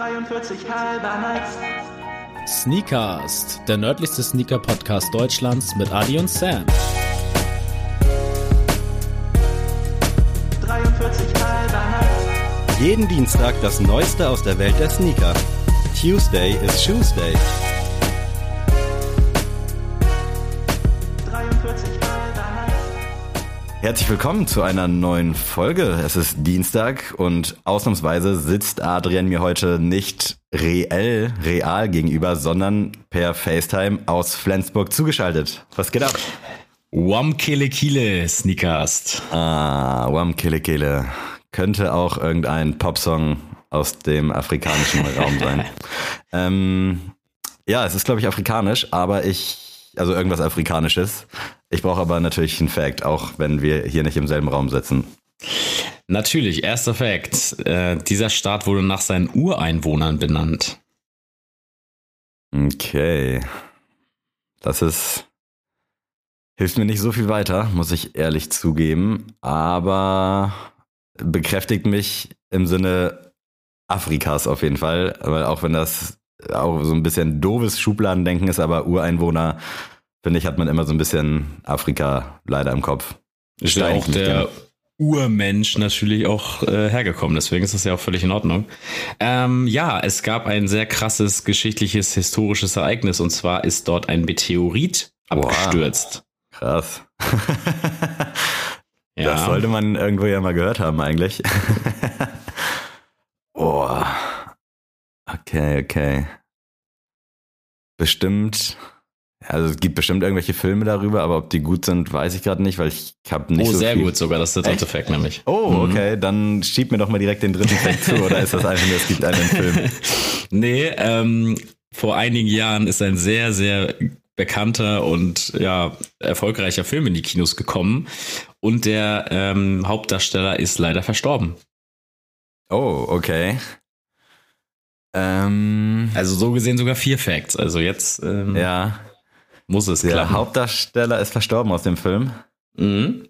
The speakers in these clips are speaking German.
43 halber Nights. Sneakast, der nördlichste Sneaker-Podcast Deutschlands mit Adi und Sam. 43 halber Nights. Jeden Dienstag das Neueste aus der Welt der Sneaker. Tuesday is Shoesday. Herzlich willkommen zu einer neuen Folge. Es ist Dienstag und ausnahmsweise sitzt Adrian mir heute nicht reell, real gegenüber, sondern per FaceTime aus Flensburg zugeschaltet. Was geht ab? Wam Kille Kille Sneakast. Ah, Wam Kille Kille. Könnte auch irgendein Popsong aus dem afrikanischen Raum sein. Ähm, ja, es ist, glaube ich, afrikanisch, aber ich, also irgendwas Afrikanisches. Ich brauche aber natürlich einen Fact, auch wenn wir hier nicht im selben Raum sitzen. Natürlich, erster Fakt. Äh, dieser Staat wurde nach seinen Ureinwohnern benannt. Okay. Das ist. Hilft mir nicht so viel weiter, muss ich ehrlich zugeben, aber bekräftigt mich im Sinne Afrikas auf jeden Fall, weil auch wenn das auch so ein bisschen doofes Schubladendenken ist, aber Ureinwohner, finde ich, hat man immer so ein bisschen Afrika leider im Kopf. Ist ja auch der gern. Urmensch natürlich auch äh, hergekommen, deswegen ist das ja auch völlig in Ordnung. Ähm, ja, es gab ein sehr krasses geschichtliches, historisches Ereignis und zwar ist dort ein Meteorit Wow. abgestürzt. Krass. Ja. Das sollte man irgendwo ja mal gehört haben eigentlich. Boah. Okay, okay. Bestimmt. Also es gibt bestimmt irgendwelche Filme darüber, aber ob die gut sind, weiß ich gerade nicht, weil ich habe nicht oh, so sehr viel. gut sogar, das ist der dritte Fact nämlich. Oh, Mhm. okay, dann schieb mir doch mal direkt den dritten Fact zu, oder ist das einfach nur, es gibt einen Film? Nee, ähm, vor einigen Jahren ist ein sehr, sehr bekannter und ja, erfolgreicher Film in die Kinos gekommen und der ähm, Hauptdarsteller ist leider verstorben. Oh, okay. Ähm, Also so gesehen sogar vier Facts. Also jetzt ähm, ja, muss es der klappen. Hauptdarsteller ist verstorben aus dem Film. Mhm.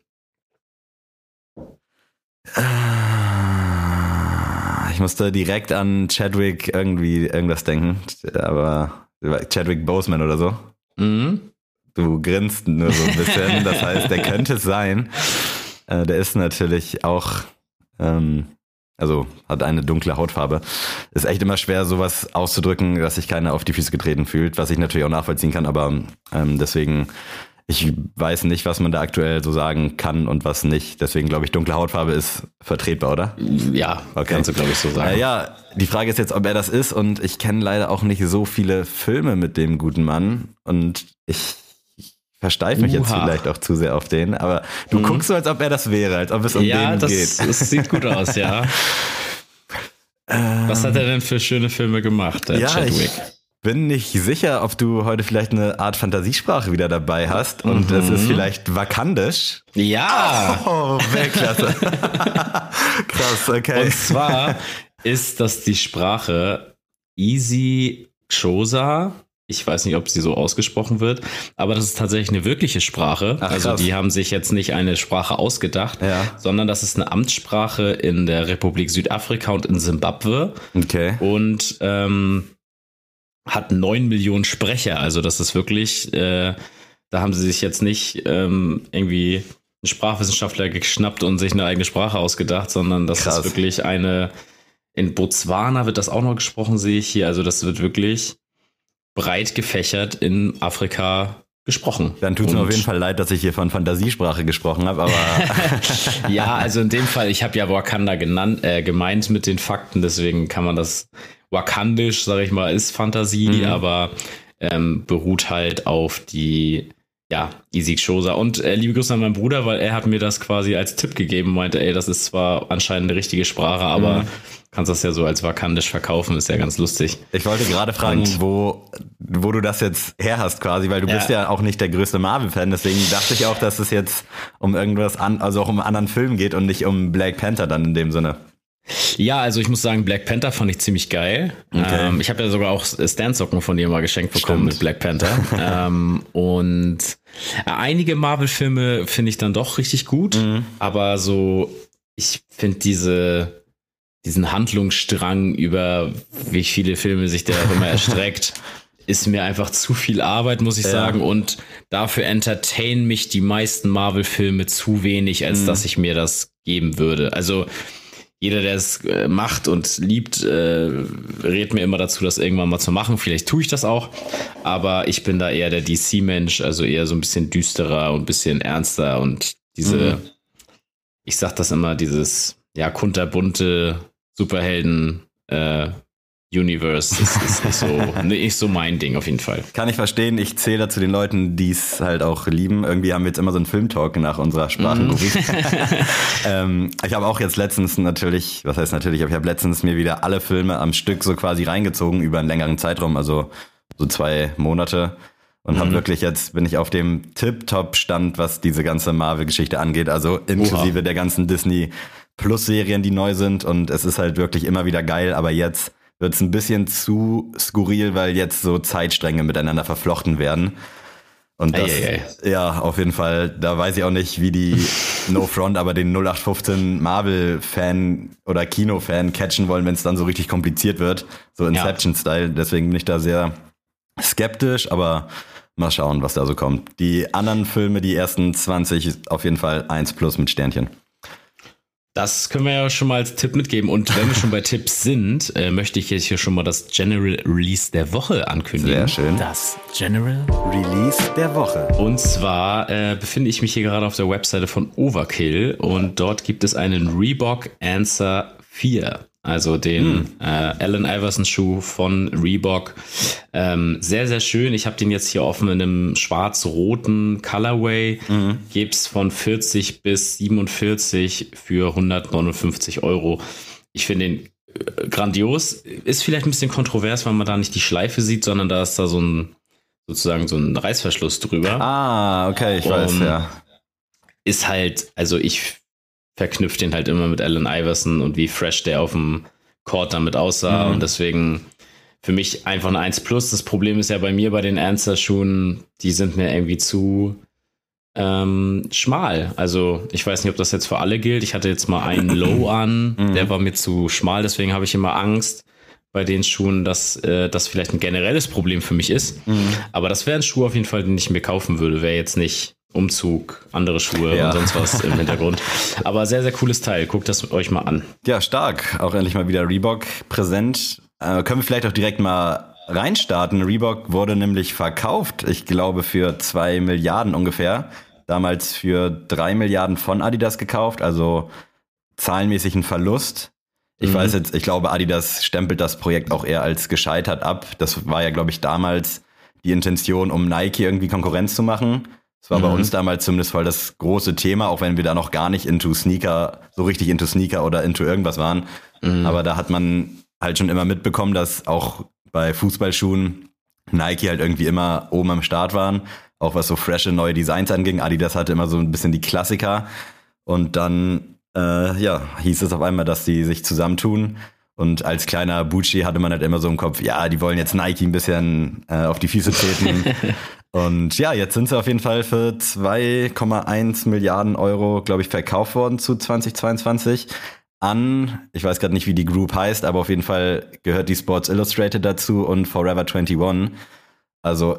Ah, Ich musste direkt an Chadwick irgendwie irgendwas denken, aber Chadwick Boseman oder so. Mhm. Du grinst nur so ein bisschen, das heißt, der könnte es sein. Äh, Der ist natürlich auch, ähm, also hat eine dunkle Hautfarbe. Ist echt immer schwer, sowas auszudrücken, dass sich keiner auf die Füße getreten fühlt, was ich natürlich auch nachvollziehen kann, aber ähm, deswegen, ich weiß nicht, was man da aktuell so sagen kann und was nicht. Deswegen glaube ich, dunkle Hautfarbe ist vertretbar, oder? Ja, Okay. kannst du glaube ich so sagen. Äh, ja, die Frage ist jetzt, ob er das ist und ich kenne leider auch nicht so viele Filme mit dem guten Mann und ich, ich versteife mich jetzt vielleicht auch zu sehr auf den, aber du Mhm. guckst so, als ob er das wäre, als ob es um ja, den das, geht. das sieht gut aus, ja. Was hat er denn für schöne Filme gemacht, der ja, Chadwick? ich bin nicht sicher, ob du heute vielleicht eine Art Fantasiesprache wieder dabei hast und es ist vielleicht vakandisch. Ja! Oh, Weltklasse. Krass, okay. Und zwar ist das die Sprache Easy Xhosa. Ich weiß nicht, ob sie so ausgesprochen wird, aber das ist tatsächlich eine wirkliche Sprache. Ach, also krass. die haben sich jetzt nicht eine Sprache ausgedacht, Ja. sondern das ist eine Amtssprache in der Republik Südafrika und in Simbabwe Okay. und ähm, hat neun Millionen Sprecher. Also das ist wirklich, äh, da haben sie sich jetzt nicht ähm, irgendwie einen Sprachwissenschaftler geschnappt und sich eine eigene Sprache ausgedacht, sondern das Krass. ist wirklich eine, in Botswana wird das auch noch gesprochen, sehe ich hier. Also das wird wirklich breit gefächert in Afrika gesprochen. Dann tut es mir auf jeden Fall leid, dass ich hier von Fantasiesprache gesprochen habe, aber ja, also in dem Fall, ich habe ja Wakanda genannt, äh, gemeint mit den Fakten, deswegen kann man das wakandisch, sage ich mal, ist Fantasie, Mhm. aber ähm, beruht halt auf die ja, Isik Shosa. Und äh, liebe Grüße an meinen Bruder, weil er hat mir das quasi als Tipp gegeben, meinte, ey, das ist zwar anscheinend eine richtige Sprache, aber Mhm. kannst das ja so als wakandisch verkaufen, ist ja ganz lustig. Ich wollte gerade fragen, Und- wo, wo du das jetzt her hast quasi, weil du Ja. bist ja auch nicht der größte Marvel-Fan, deswegen dachte ich auch, dass es jetzt um irgendwas an, also auch um einen anderen Film geht und nicht um Black Panther dann in dem Sinne. Ja, also ich muss sagen, Black Panther fand ich ziemlich geil. Okay. Ähm, ich habe ja sogar auch Stansocken von dir mal geschenkt bekommen Stimmt. mit Black Panther. ähm, und äh, einige Marvel-Filme finde ich dann doch richtig gut, Mhm. aber so, ich finde diese diesen Handlungsstrang über wie viele Filme sich der auch immer erstreckt, ist mir einfach zu viel Arbeit, muss ich Ja. sagen. Und dafür entertain mich die meisten Marvel-Filme zu wenig, als Mhm. dass ich mir das geben würde. Also jeder, der es äh, macht und liebt, äh, rät mir immer dazu, das irgendwann mal zu machen. Vielleicht tue ich das auch, aber ich bin da eher der DC-Mensch, also eher so ein bisschen düsterer und ein bisschen ernster und diese, Mhm. ich sag das immer, dieses ja kunterbunte Superhelden äh, Universe ist, ist nicht, so, nicht so mein Ding auf jeden Fall. Kann ich verstehen. Ich zähle da zu den Leuten, die es halt auch lieben. Irgendwie haben wir jetzt immer so einen Filmtalk nach unserer Sprachenrubrik. ähm, ich habe auch jetzt letztens natürlich, was heißt natürlich, aber ich habe letztens mir wieder alle Filme am Stück so quasi reingezogen über einen längeren Zeitraum, also so zwei Monate. Und habe wirklich jetzt, bin ich auf dem Tip-Top-Stand, was diese ganze Marvel-Geschichte angeht. Also inklusive der ganzen Disney Plus-Serien, die neu sind. Und es ist halt wirklich immer wieder geil. Aber jetzt wird es ein bisschen zu skurril, weil jetzt so Zeitstränge miteinander verflochten werden. Und das, Eieiei. ja, auf jeden Fall, da weiß ich auch nicht, wie die No Front, aber den 0815 Marvel-Fan oder Kino-Fan catchen wollen, wenn es dann so richtig kompliziert wird. So Inception-Style. Deswegen bin ich da sehr skeptisch, aber mal schauen, was da so kommt. Die anderen Filme, die ersten 20, auf jeden Fall 1 plus mit Sternchen. Das können wir ja schon mal als Tipp mitgeben. Und wenn wir schon bei Tipps sind, äh, möchte ich jetzt hier schon mal das General Release der Woche ankündigen. Sehr schön. Das General Release der Woche. Und zwar äh, befinde ich mich hier gerade auf der Webseite von Overkill und dort gibt es einen Reebok Answer 4. Also den äh, Allen Iverson Schuh von Reebok. Ähm, sehr, sehr schön. Ich habe den jetzt hier offen in einem schwarz-roten Colorway. Gibt's von 40 bis 47 für 159 Euro. Ich finde den äh, grandios. Ist vielleicht ein bisschen kontrovers, weil man da nicht die Schleife sieht, sondern da ist da so ein sozusagen so ein Reißverschluss drüber. Ah, okay, ich weiß, Um, ja. Ist halt, also ich verknüpfe den halt immer mit Allen Iverson und wie fresh der auf dem Court damit aussah. Mhm. Und deswegen für mich einfach ein 1 Plus. Das Problem ist ja bei mir bei den Answer-Schuhen, die sind mir irgendwie zu ähm, schmal. Also ich weiß nicht, ob das jetzt für alle gilt. Ich hatte jetzt mal einen Low an, Mhm. der war mir zu schmal, deswegen habe ich immer Angst bei den Schuhen, dass äh, das vielleicht ein generelles Problem für mich ist. Mhm. Aber das wäre ein Schuh auf jeden Fall, den ich mir kaufen würde. Wäre jetzt nicht Umzug, andere Schuhe Ja. und sonst was im Hintergrund. Aber sehr, sehr cooles Teil. Guckt das euch mal an. Ja, stark. Auch endlich mal wieder Reebok präsent. Äh, können wir vielleicht auch direkt mal reinstarten. Reebok wurde nämlich verkauft, ich glaube, für zwei Milliarden ungefähr. Damals für drei Milliarden von Adidas gekauft, also zahlenmäßig ein Verlust. Ich Mhm. weiß jetzt, ich glaube, Adidas stempelt das Projekt auch eher als gescheitert ab. Das war ja, glaube ich, damals die Intention, um Nike irgendwie Konkurrenz zu machen. Das war bei Mhm. uns damals zumindest voll das große Thema, auch wenn wir da noch gar nicht into Sneaker, so richtig into Sneaker oder into irgendwas waren. Mhm. Aber da hat man halt schon immer mitbekommen, dass auch bei Fußballschuhen Nike halt irgendwie immer oben am Start waren. Auch was so frische neue Designs anging. Adidas hatte immer so ein bisschen die Klassiker. Und dann, äh, ja, hieß es auf einmal, dass die sich zusammentun. Und als kleiner Bucci hatte man halt immer so im Kopf, ja, die wollen jetzt Nike ein bisschen äh, auf die Füße treten. Und ja, jetzt sind sie auf jeden Fall für 2,1 Milliarden Euro, glaube ich, verkauft worden zu 2022 an, ich weiß gerade nicht, wie die Group heißt, aber auf jeden Fall gehört die Sports Illustrated dazu und Forever 21. Also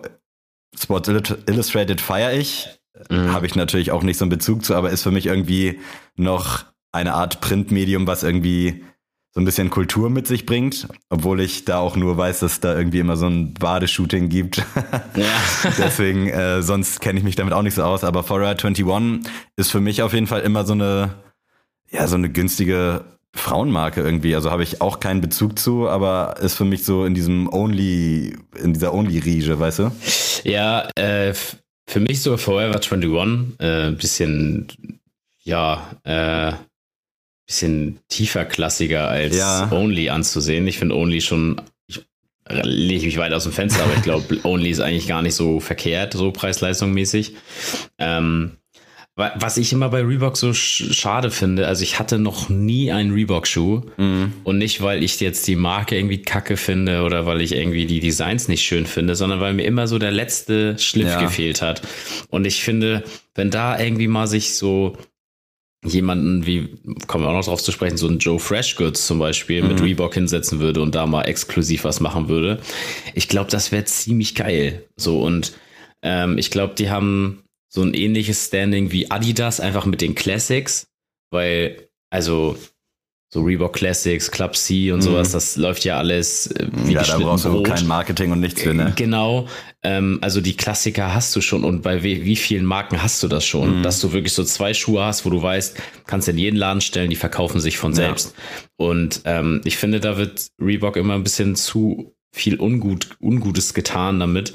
Sports Illu- Illustrated feiere ich, Mhm. habe ich natürlich auch nicht so einen Bezug zu, aber ist für mich irgendwie noch eine Art Printmedium, was irgendwie so ein bisschen Kultur mit sich bringt, obwohl ich da auch nur weiß, dass da irgendwie immer so ein Badeshooting gibt. Ja. Deswegen, äh, sonst kenne ich mich damit auch nicht so aus. Aber Forever 21 ist für mich auf jeden Fall immer so eine, ja, so eine günstige Frauenmarke irgendwie. Also habe ich auch keinen Bezug zu, aber ist für mich so in diesem Only, in dieser Only-Riege, weißt du? Ja, äh, für mich so Forever 21, äh, ein bisschen, ja, äh, bisschen tiefer klassiger als Ja. Only anzusehen. Ich finde Only schon, ich lege ich mich weit aus dem Fenster, aber ich glaube, Only ist eigentlich gar nicht so verkehrt, so preis-leistung-mäßig. Ähm, wa- was ich immer bei Reebok so sch schade finde, also ich hatte noch nie einen Reebok-Schuh Mhm. und nicht, weil ich jetzt die Marke irgendwie kacke finde oder weil ich irgendwie die Designs nicht schön finde, sondern weil mir immer so der letzte Schliff Ja. gefehlt hat. Und ich finde, wenn da irgendwie mal sich so jemanden wie, kommen wir auch noch drauf zu sprechen, so ein Joe Freshgoods zum Beispiel mit Reebok hinsetzen würde und da mal exklusiv was machen würde. Ich glaube, das wäre ziemlich geil. So und ähm, ich glaube, die haben so ein ähnliches Standing wie Adidas, einfach mit den Classics, weil, also so Reebok Classics, Club C und sowas, das läuft ja alles äh, wie ja, da brauchst du Brot. kein Marketing und nichts für, ne? Genau, ähm, also die Klassiker hast du schon und bei wie, wie vielen Marken hast du das schon, Mhm. dass du wirklich so zwei Schuhe hast, wo du weißt, kannst in jeden Laden stellen, die verkaufen sich von Ja. selbst. Und ähm, ich finde, da wird Reebok immer ein bisschen zu viel Ungut, Ungutes getan damit,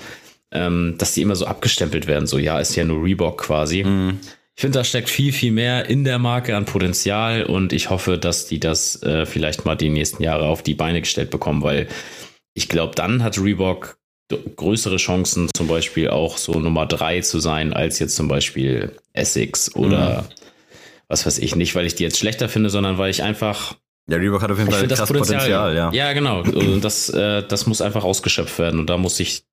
ähm, dass die immer so abgestempelt werden, so ja, ist ja nur Reebok quasi. Mhm. Ich finde, da steckt viel, viel mehr in der Marke an Potenzial und ich hoffe, dass die das äh, vielleicht mal die nächsten Jahre auf die Beine gestellt bekommen, weil ich glaube, dann hat Reebok größere Chancen, zum Beispiel auch so Nummer drei zu sein, als jetzt zum Beispiel Essex oder was weiß ich. Nicht, weil ich die jetzt schlechter finde, sondern weil ich einfach Ja, Reebok hat auf jeden Fall das Potenzial, Potenzial, ja. Ja, genau. Und das, äh, das muss einfach ausgeschöpft werden. Und da muss sich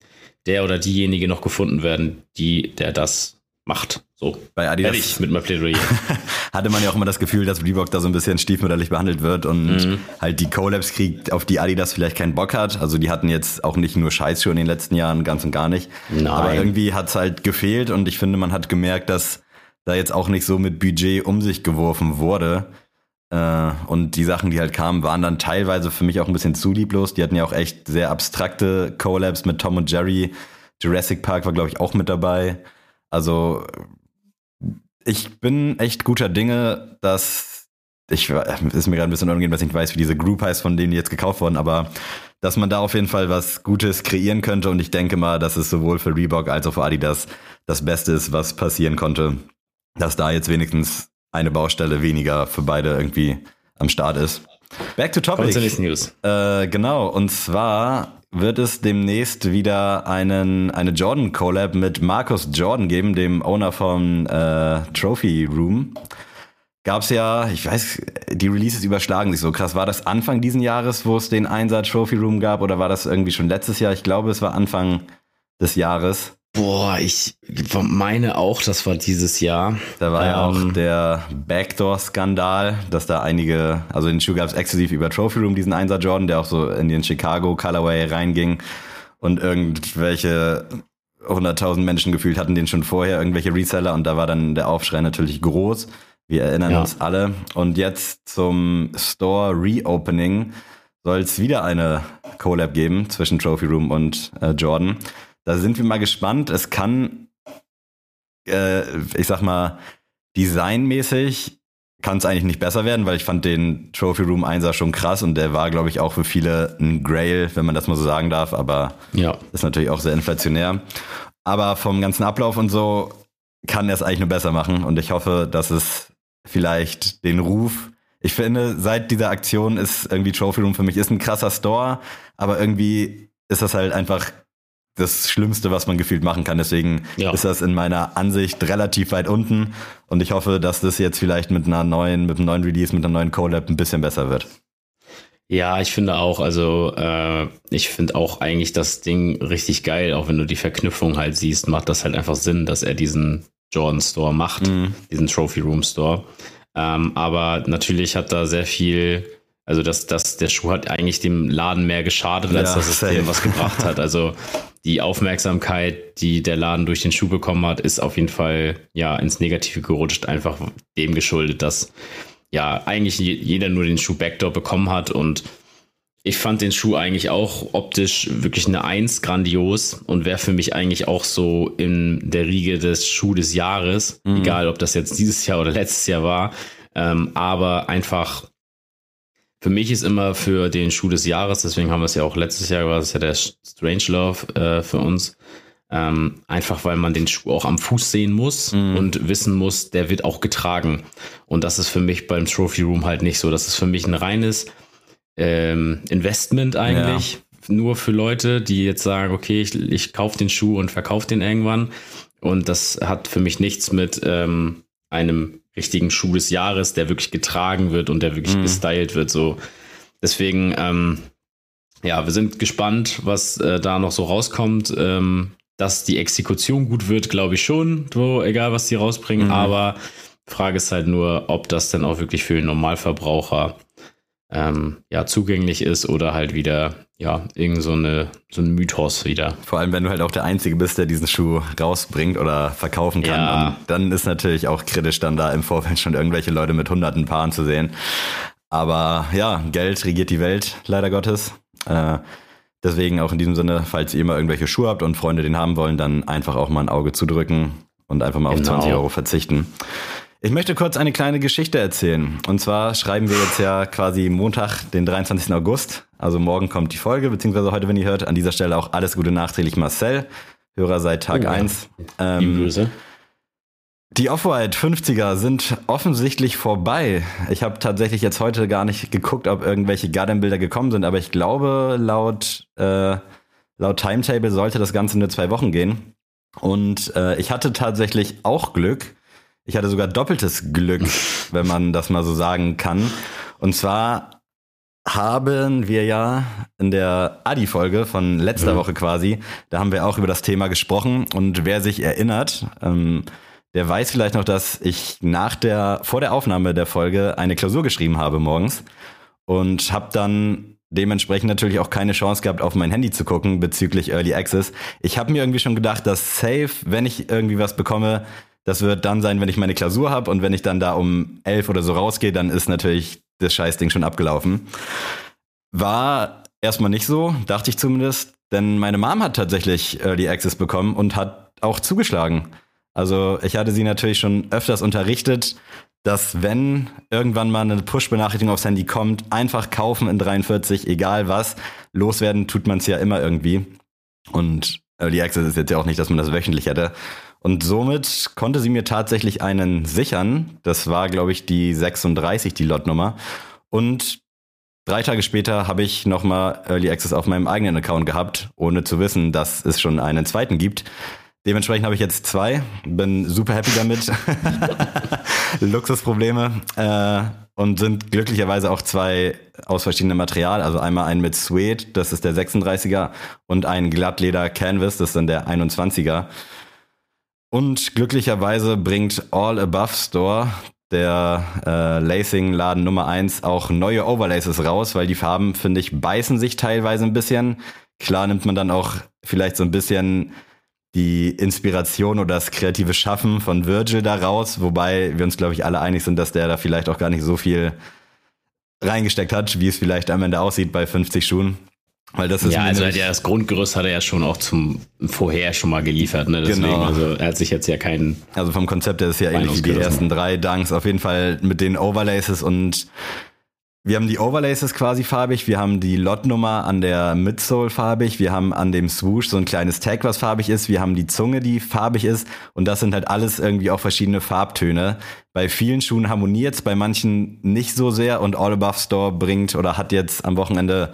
der oder diejenige noch gefunden werden, die, der das macht. So. Bei Adidas Fertig mit meinem Plädoyer. hatte man ja auch immer das Gefühl, dass Reebok da so ein bisschen stiefmütterlich behandelt wird und Mhm. halt die Collabs kriegt, auf die Adidas vielleicht keinen Bock hat. Also die hatten jetzt auch nicht nur Scheißschuhe in den letzten Jahren, ganz und gar nicht. Nein. Aber irgendwie hat's halt gefehlt und ich finde, man hat gemerkt, dass da jetzt auch nicht so mit Budget um sich geworfen wurde. Äh, Und die Sachen, die halt kamen, waren dann teilweise für mich auch ein bisschen zu lieblos. Die hatten ja auch echt sehr abstrakte Collabs mit Tom und Jerry. Jurassic Park war, glaube ich, auch mit dabei. Also ich bin echt guter Dinge, dass ich ist mir gerade ein bisschen unangenehm, dass ich nicht weiß, wie diese Group heißt, von denen die jetzt gekauft wurden, aber dass man da auf jeden Fall was Gutes kreieren könnte und ich denke mal, dass es sowohl für Reebok als auch für Adidas das Beste ist, was passieren konnte, dass da jetzt wenigstens eine Baustelle weniger für beide irgendwie am Start ist. Back to topic. zur nächsten News. Äh, genau, und zwar wird es demnächst wieder einen, eine Jordan Collab mit Markus Jordan geben, dem Owner vom äh, Trophy Room. Gab's ja, ich weiß, die Releases überschlagen sich so krass. War das Anfang diesen Jahres, wo es den Einsatz Trophy Room gab, oder war das irgendwie schon letztes Jahr? Ich glaube, es war Anfang des Jahres. Boah, ich meine auch, das war dieses Jahr. Da war ja auch Ähm, der Backdoor-Skandal, dass da einige, also den Schuh gab es exklusiv über Trophy Room, diesen Einser Jordan, der auch so in den Chicago Colorway reinging und irgendwelche 100.000 Menschen gefühlt hatten den schon vorher, irgendwelche Reseller und da war dann der Aufschrei natürlich groß. Wir erinnern Ja. uns alle. Und jetzt zum Store Reopening soll es wieder eine Collab geben zwischen Trophy Room und äh, Jordan. Da sind wir mal gespannt. Es kann, äh, ich sag mal, designmäßig kann es eigentlich nicht besser werden, weil ich fand den Trophy Room 1er schon krass und der war, glaube ich, auch für viele ein Grail, wenn man das mal so sagen darf, aber Ja. ist natürlich auch sehr inflationär. Aber vom ganzen Ablauf und so kann er es eigentlich nur besser machen und ich hoffe, dass es vielleicht den Ruf. Ich finde, seit dieser Aktion ist irgendwie Trophy Room für mich ist ein krasser Store, aber irgendwie ist das halt einfach das Schlimmste, was man gefühlt machen kann. Deswegen Ja. ist das in meiner Ansicht relativ weit unten und ich hoffe, dass das jetzt vielleicht mit einer neuen, mit einem neuen Release, mit einer neuen Collab ein bisschen besser wird. Ja, ich finde auch, also äh, ich finde auch eigentlich das Ding richtig geil, auch wenn du die Verknüpfung halt siehst, macht das halt einfach Sinn, dass er diesen Jordan Store macht, Mhm. diesen Trophy Room Store. Ähm, aber natürlich hat da sehr viel, also das, das, der Schuh hat eigentlich dem Laden mehr geschadet, als Ja, dass es safe. dem was gebracht hat. Also die Aufmerksamkeit, die der Laden durch den Schuh bekommen hat, ist auf jeden Fall ja ins Negative gerutscht, einfach dem geschuldet, dass ja eigentlich je- jeder nur den Schuh Backdoor bekommen hat. Und ich fand den Schuh eigentlich auch optisch wirklich eine Eins grandios und wäre für mich eigentlich auch so in der Riege des Schuh des Jahres, egal ob das jetzt dieses Jahr oder letztes Jahr war, ähm, aber einfach für mich ist immer für den Schuh des Jahres, deswegen haben wir es ja auch letztes Jahr, war es ja der Strange Love äh, für uns, ähm, einfach weil man den Schuh auch am Fuß sehen muss und wissen muss, der wird auch getragen. Und das ist für mich beim Trophy Room halt nicht so. Das ist für mich ein reines ähm, Investment eigentlich. Nur für Leute, die jetzt sagen, okay, ich, ich kaufe den Schuh und verkaufe den irgendwann. Und das hat für mich nichts mit ähm, einem richtigen Schuh des Jahres, der wirklich getragen wird und der wirklich Mhm. gestylt wird. So. Deswegen, ähm, ja, wir sind gespannt, was äh, da noch so rauskommt. Ähm, dass die Exekution gut wird, glaube ich schon, so, egal was die rausbringen. Mhm. Aber Frage ist halt nur, ob das denn auch wirklich für den Normalverbraucher ähm, ja, zugänglich ist oder halt wieder, ja, irgend so, eine, so ein Mythos wieder. Vor allem, wenn du halt auch der Einzige bist, der diesen Schuh rausbringt oder verkaufen kann. Ja. Und dann ist natürlich auch kritisch, dann da im Vorfeld schon irgendwelche Leute mit hunderten Paaren zu sehen. Aber ja, Geld regiert die Welt, leider Gottes. Äh, deswegen auch in diesem Sinne, falls ihr mal irgendwelche Schuhe habt und Freunde den haben wollen, dann einfach auch mal ein Auge zudrücken und einfach mal auf Genau. 20 Euro verzichten. Ich möchte kurz eine kleine Geschichte erzählen. Und zwar schreiben wir jetzt ja quasi Montag, den 23. August. Also morgen kommt die Folge, beziehungsweise heute, wenn ihr hört. An dieser Stelle auch alles Gute nachträglich Marcel, Hörer seit Tag Oh ja. 1. Liebe Ähm, Grüße. die Off-White 50er sind offensichtlich vorbei. Ich habe tatsächlich jetzt heute gar nicht geguckt, ob irgendwelche Garden-Bilder gekommen sind, aber ich glaube, laut, äh, laut Timetable sollte das Ganze nur zwei Wochen gehen. Und äh, ich hatte tatsächlich auch Glück. Ich hatte sogar doppeltes Glück, wenn man das mal so sagen kann. Und zwar haben wir ja in der Adi-Folge von letzter Mhm. Woche quasi, da haben wir auch über das Thema gesprochen. Und wer sich erinnert, ähm, der weiß vielleicht noch, dass ich nach der, vor der Aufnahme der Folge eine Klausur geschrieben habe morgens und habe dann dementsprechend natürlich auch keine Chance gehabt, auf mein Handy zu gucken bezüglich Early Access. Ich habe mir irgendwie schon gedacht, dass safe, wenn ich irgendwie was bekomme, das wird dann sein, wenn ich meine Klausur habe und wenn ich dann da um elf oder so rausgehe, dann ist natürlich das Scheißding schon abgelaufen. War erstmal nicht so, dachte ich zumindest, denn meine Mom hat tatsächlich Early Access bekommen und hat auch zugeschlagen. Also ich hatte sie natürlich schon öfters unterrichtet, dass wenn irgendwann mal eine Push-Benachrichtigung aufs Handy kommt, einfach kaufen in 43, egal was. Loswerden tut man es ja immer irgendwie. Und Early Access ist jetzt ja auch nicht, dass man das wöchentlich hätte. Und somit konnte sie mir tatsächlich einen sichern. Das war, glaube ich, die 36, die Lotnummer. Und drei Tage später habe ich nochmal Early Access auf meinem eigenen Account gehabt, ohne zu wissen, dass es schon einen zweiten gibt. Dementsprechend habe ich jetzt zwei, bin super happy damit. Luxusprobleme. Äh, und sind glücklicherweise auch zwei aus verschiedenem Material. Also einmal ein mit Suede, das ist der 36er, und ein Glattleder Canvas, das ist dann der 21er. Und glücklicherweise bringt All Above Store, der äh, Lacing-Laden Nummer 1, auch neue Overlaces raus, weil die Farben, finde ich, beißen sich teilweise ein bisschen. Klar nimmt man dann auch vielleicht so ein bisschen die Inspiration oder das kreative Schaffen von Virgil da raus, wobei wir uns, glaube ich, alle einig sind, dass der da vielleicht auch gar nicht so viel reingesteckt hat, wie es vielleicht am Ende aussieht bei 50 Schuhen. Weil das ist Ja, also ja, das Grundgerüst hat er ja schon auch zum vorher schon mal geliefert, ne? Deswegen, Genau. also er hat sich jetzt ja keinen. Also vom Konzept her ist es ja ähnlich wie die ersten drei Dunks. Auf jeden Fall mit den Overlaces und wir haben die Overlaces quasi farbig, wir haben die Lotnummer an der Midsole farbig, wir haben an dem Swoosh so ein kleines Tag, was farbig ist, wir haben die Zunge, die farbig ist und das sind halt alles irgendwie auch verschiedene Farbtöne. Bei vielen Schuhen harmoniert bei manchen nicht so sehr und All Above Store bringt oder hat jetzt am Wochenende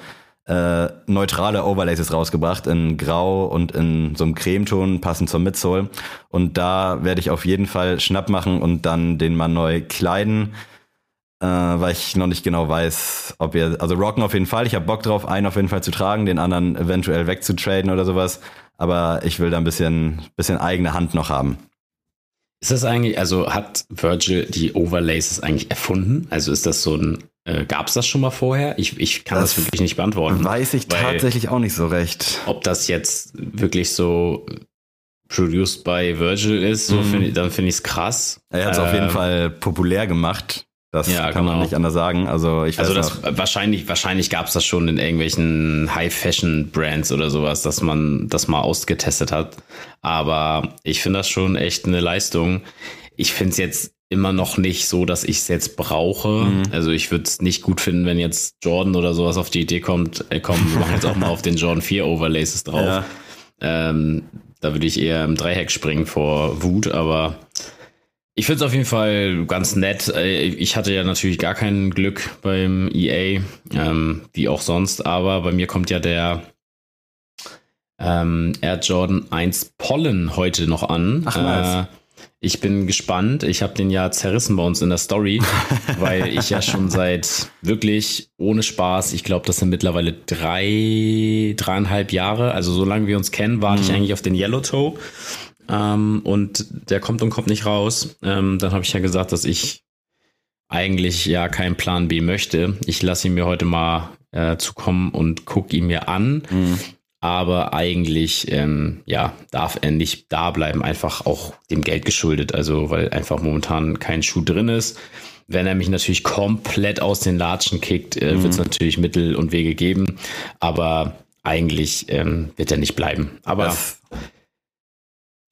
äh, neutrale Overlaces rausgebracht in Grau und in so einem Cremeton, passend zur Midsole. Und da werde ich auf jeden Fall Schnapp machen und dann den mal neu kleiden, äh, weil ich noch nicht genau weiß, ob ihr, also rocken auf jeden Fall. Ich habe Bock drauf, einen auf jeden Fall zu tragen, den anderen eventuell wegzutraden oder sowas. Aber ich will da ein bisschen, bisschen eigene Hand noch haben. Ist das eigentlich, also hat Virgil die Overlaces eigentlich erfunden? Also ist das so ein, äh, gab es das schon mal vorher? Ich, ich kann das, Das wirklich nicht beantworten. Weiß ich tatsächlich auch nicht so recht. Ob das jetzt wirklich so produced by Virgil ist, so Mhm. find ich, dann finde ich es krass. Er hat es auf jeden Ähm, Fall populär gemacht. Das Ja, kann man genau. nicht anders sagen. Also ich weiß Also noch, das wahrscheinlich, wahrscheinlich gab es das schon in irgendwelchen High-Fashion-Brands oder sowas, dass man das mal ausgetestet hat. Aber ich finde das schon echt eine Leistung. Ich finde es jetzt immer noch nicht so, dass ich es jetzt brauche. Mhm. Also ich würde es nicht gut finden, wenn jetzt Jordan oder sowas auf die Idee kommt, äh, komm, wir machen jetzt auch mal auf den Jordan 4 Overlaces drauf. Ja. Ähm, da würde ich eher im Dreieck springen vor Wut, aber ich finde es auf jeden Fall ganz nett. Äh, Ich hatte ja natürlich gar kein Glück beim EA, ähm, wie auch sonst, aber bei mir kommt ja der ähm, Air Jordan 1 Pollen heute noch an. Ach, nice. Äh, ich bin gespannt. Ich habe den ja zerrissen bei uns in der Story, weil ich ja schon seit wirklich ohne Spaß, ich glaube, das sind mittlerweile drei, dreieinhalb Jahre, also solange wir uns kennen, warte ich eigentlich auf den Yellow Toe. ähm, und der kommt und kommt nicht raus. Ähm, dann habe ich ja gesagt, dass ich eigentlich ja keinen Plan B möchte. Ich lasse ihn mir heute mal äh, zukommen und gucke ihn mir an. Mhm. Aber eigentlich, ähm, ja, darf er nicht da bleiben, einfach auch dem Geld geschuldet. Also, weil einfach momentan kein Schuh drin ist. Wenn er mich natürlich komplett aus den Latschen kickt, äh, Mhm. wird es natürlich Mittel und Wege geben. Aber eigentlich ähm, wird er nicht bleiben. Aber Das,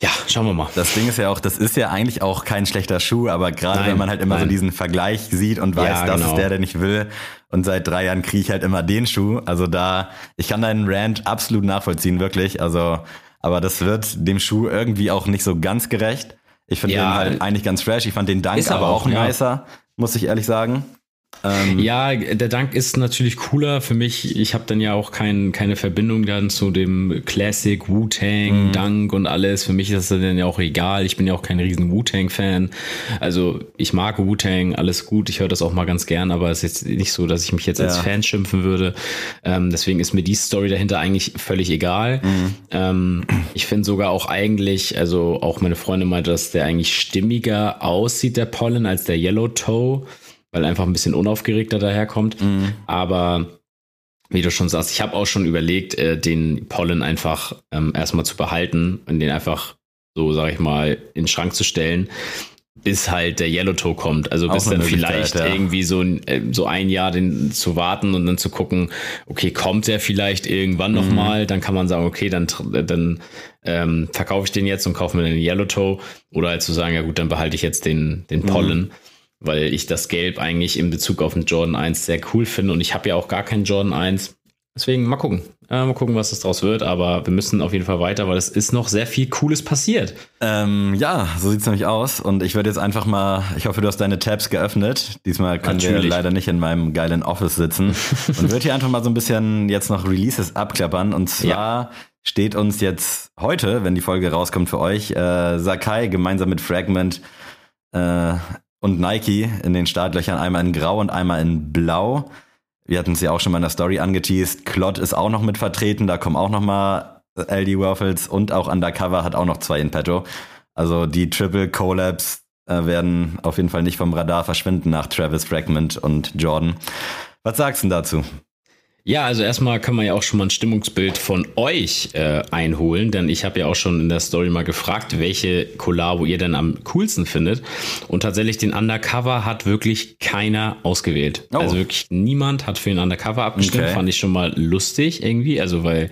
ja, schauen wir mal. das Ding ist ja auch, das ist ja eigentlich auch kein schlechter Schuh, aber gerade wenn man halt immer so nein. diesen Vergleich sieht und weiß, Ja, das genau. ist der, den ich will. Und seit drei Jahren kriege ich halt immer den Schuh. Also da, ich kann deinen Rant absolut nachvollziehen, wirklich. Also, aber das wird dem Schuh irgendwie auch nicht so ganz gerecht. Ich finde Ja. den halt eigentlich ganz fresh. Ich fand den Dank er aber auch auch, ja. nicer, muss ich ehrlich sagen. Ähm, Ja, der Dank ist natürlich cooler für mich. Ich habe dann ja auch kein, keine Verbindung dann zu dem Classic Wu-Tang, Dank und alles. Für mich ist das dann ja auch egal. Ich bin ja auch kein riesen Wu-Tang-Fan. Also ich mag Wu-Tang, alles gut. Ich höre das auch mal ganz gern, aber es ist jetzt nicht so, dass ich mich jetzt als Ja. Fan schimpfen würde. Ähm, deswegen ist mir die Story dahinter eigentlich völlig egal. Ähm, ich finde sogar auch eigentlich, also auch meine Freundin meinte, dass der eigentlich stimmiger aussieht, der Pollen, als der Yellow Toe, weil einfach ein bisschen unaufgeregter daherkommt. Mhm. Aber wie du schon sagst, ich habe auch schon überlegt, äh, den Pollen einfach ähm, erstmal zu behalten und den einfach so, sag ich mal, in den Schrank zu stellen, bis halt der Yellow Toe kommt. Also Auch bis dann vielleicht ja. irgendwie so ein, äh, so ein Jahr den zu warten und dann zu gucken, okay, kommt der vielleicht irgendwann Mhm. nochmal? Dann kann man sagen, okay, dann, tr- dann ähm, verkaufe ich den jetzt und kaufe mir den Yellow Toe. Oder halt zu sagen, ja gut, dann behalte ich jetzt den, den Mhm. Weil ich das Gelb eigentlich in Bezug auf den Jordan 1 sehr cool finde und ich habe ja auch gar keinen Jordan 1. Deswegen mal gucken. Äh, mal gucken, was das draus wird, aber wir müssen auf jeden Fall weiter, weil es ist noch sehr viel Cooles passiert. Ähm, ja, so sieht's nämlich aus. Und ich würde jetzt einfach mal, ich hoffe, du hast deine Tabs geöffnet. Diesmal können wir Natürlich. leider nicht in meinem geilen Office sitzen. Und würde hier einfach mal so ein bisschen jetzt noch Releases abklappern. Und zwar steht uns jetzt heute, wenn die Folge rauskommt für euch, äh, Sakai gemeinsam mit Fragment äh, und Nike in den Startlöchern einmal in Grau und einmal in Blau. Wir hatten es ja auch schon mal in der Story angeteased. Klott ist auch noch mit vertreten, da kommen auch noch mal LD Waffles und auch Undercover hat auch noch zwei in petto. Also die Triple Collabs äh, werden auf jeden Fall nicht vom Radar verschwinden nach Travis Fragment und Jordan. Was sagst du dazu? Ja, also erstmal kann man ja auch schon mal ein Stimmungsbild von euch äh, einholen, denn ich habe ja auch schon in der Story mal gefragt, welche Collabo ihr denn am coolsten findet. Und tatsächlich den Undercover hat wirklich keiner ausgewählt. Oh. Also wirklich niemand hat für den Undercover abgestimmt. Okay. Fand ich schon mal lustig irgendwie, also weil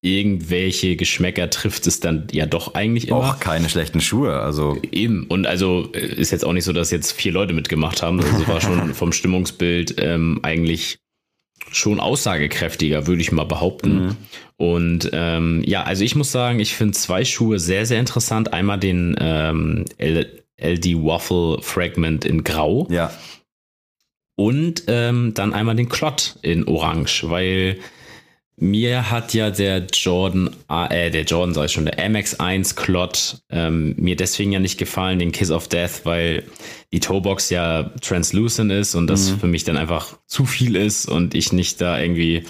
irgendwelche Geschmäcker trifft es dann ja doch eigentlich immer. Auch keine schlechten Schuhe. Also Eben. Und also äh, ist jetzt auch nicht so, dass jetzt vier Leute mitgemacht haben. Also war schon vom Stimmungsbild ähm, eigentlich schon aussagekräftiger, würde ich mal behaupten. Und ähm, ja, also ich muss sagen, ich finde zwei Schuhe sehr, sehr interessant. Einmal den ähm, LD Waffle Fragment in Grau ja, und ähm, dann einmal den Klott in Orange, weil mir hat ja der Jordan, A- äh, der Jordan sag ich schon, der MX1 Klott ähm, mir deswegen ja nicht gefallen, den Kiss of Death, weil die Toebox ja translucent ist und das für mich dann einfach zu viel ist und ich nicht da irgendwie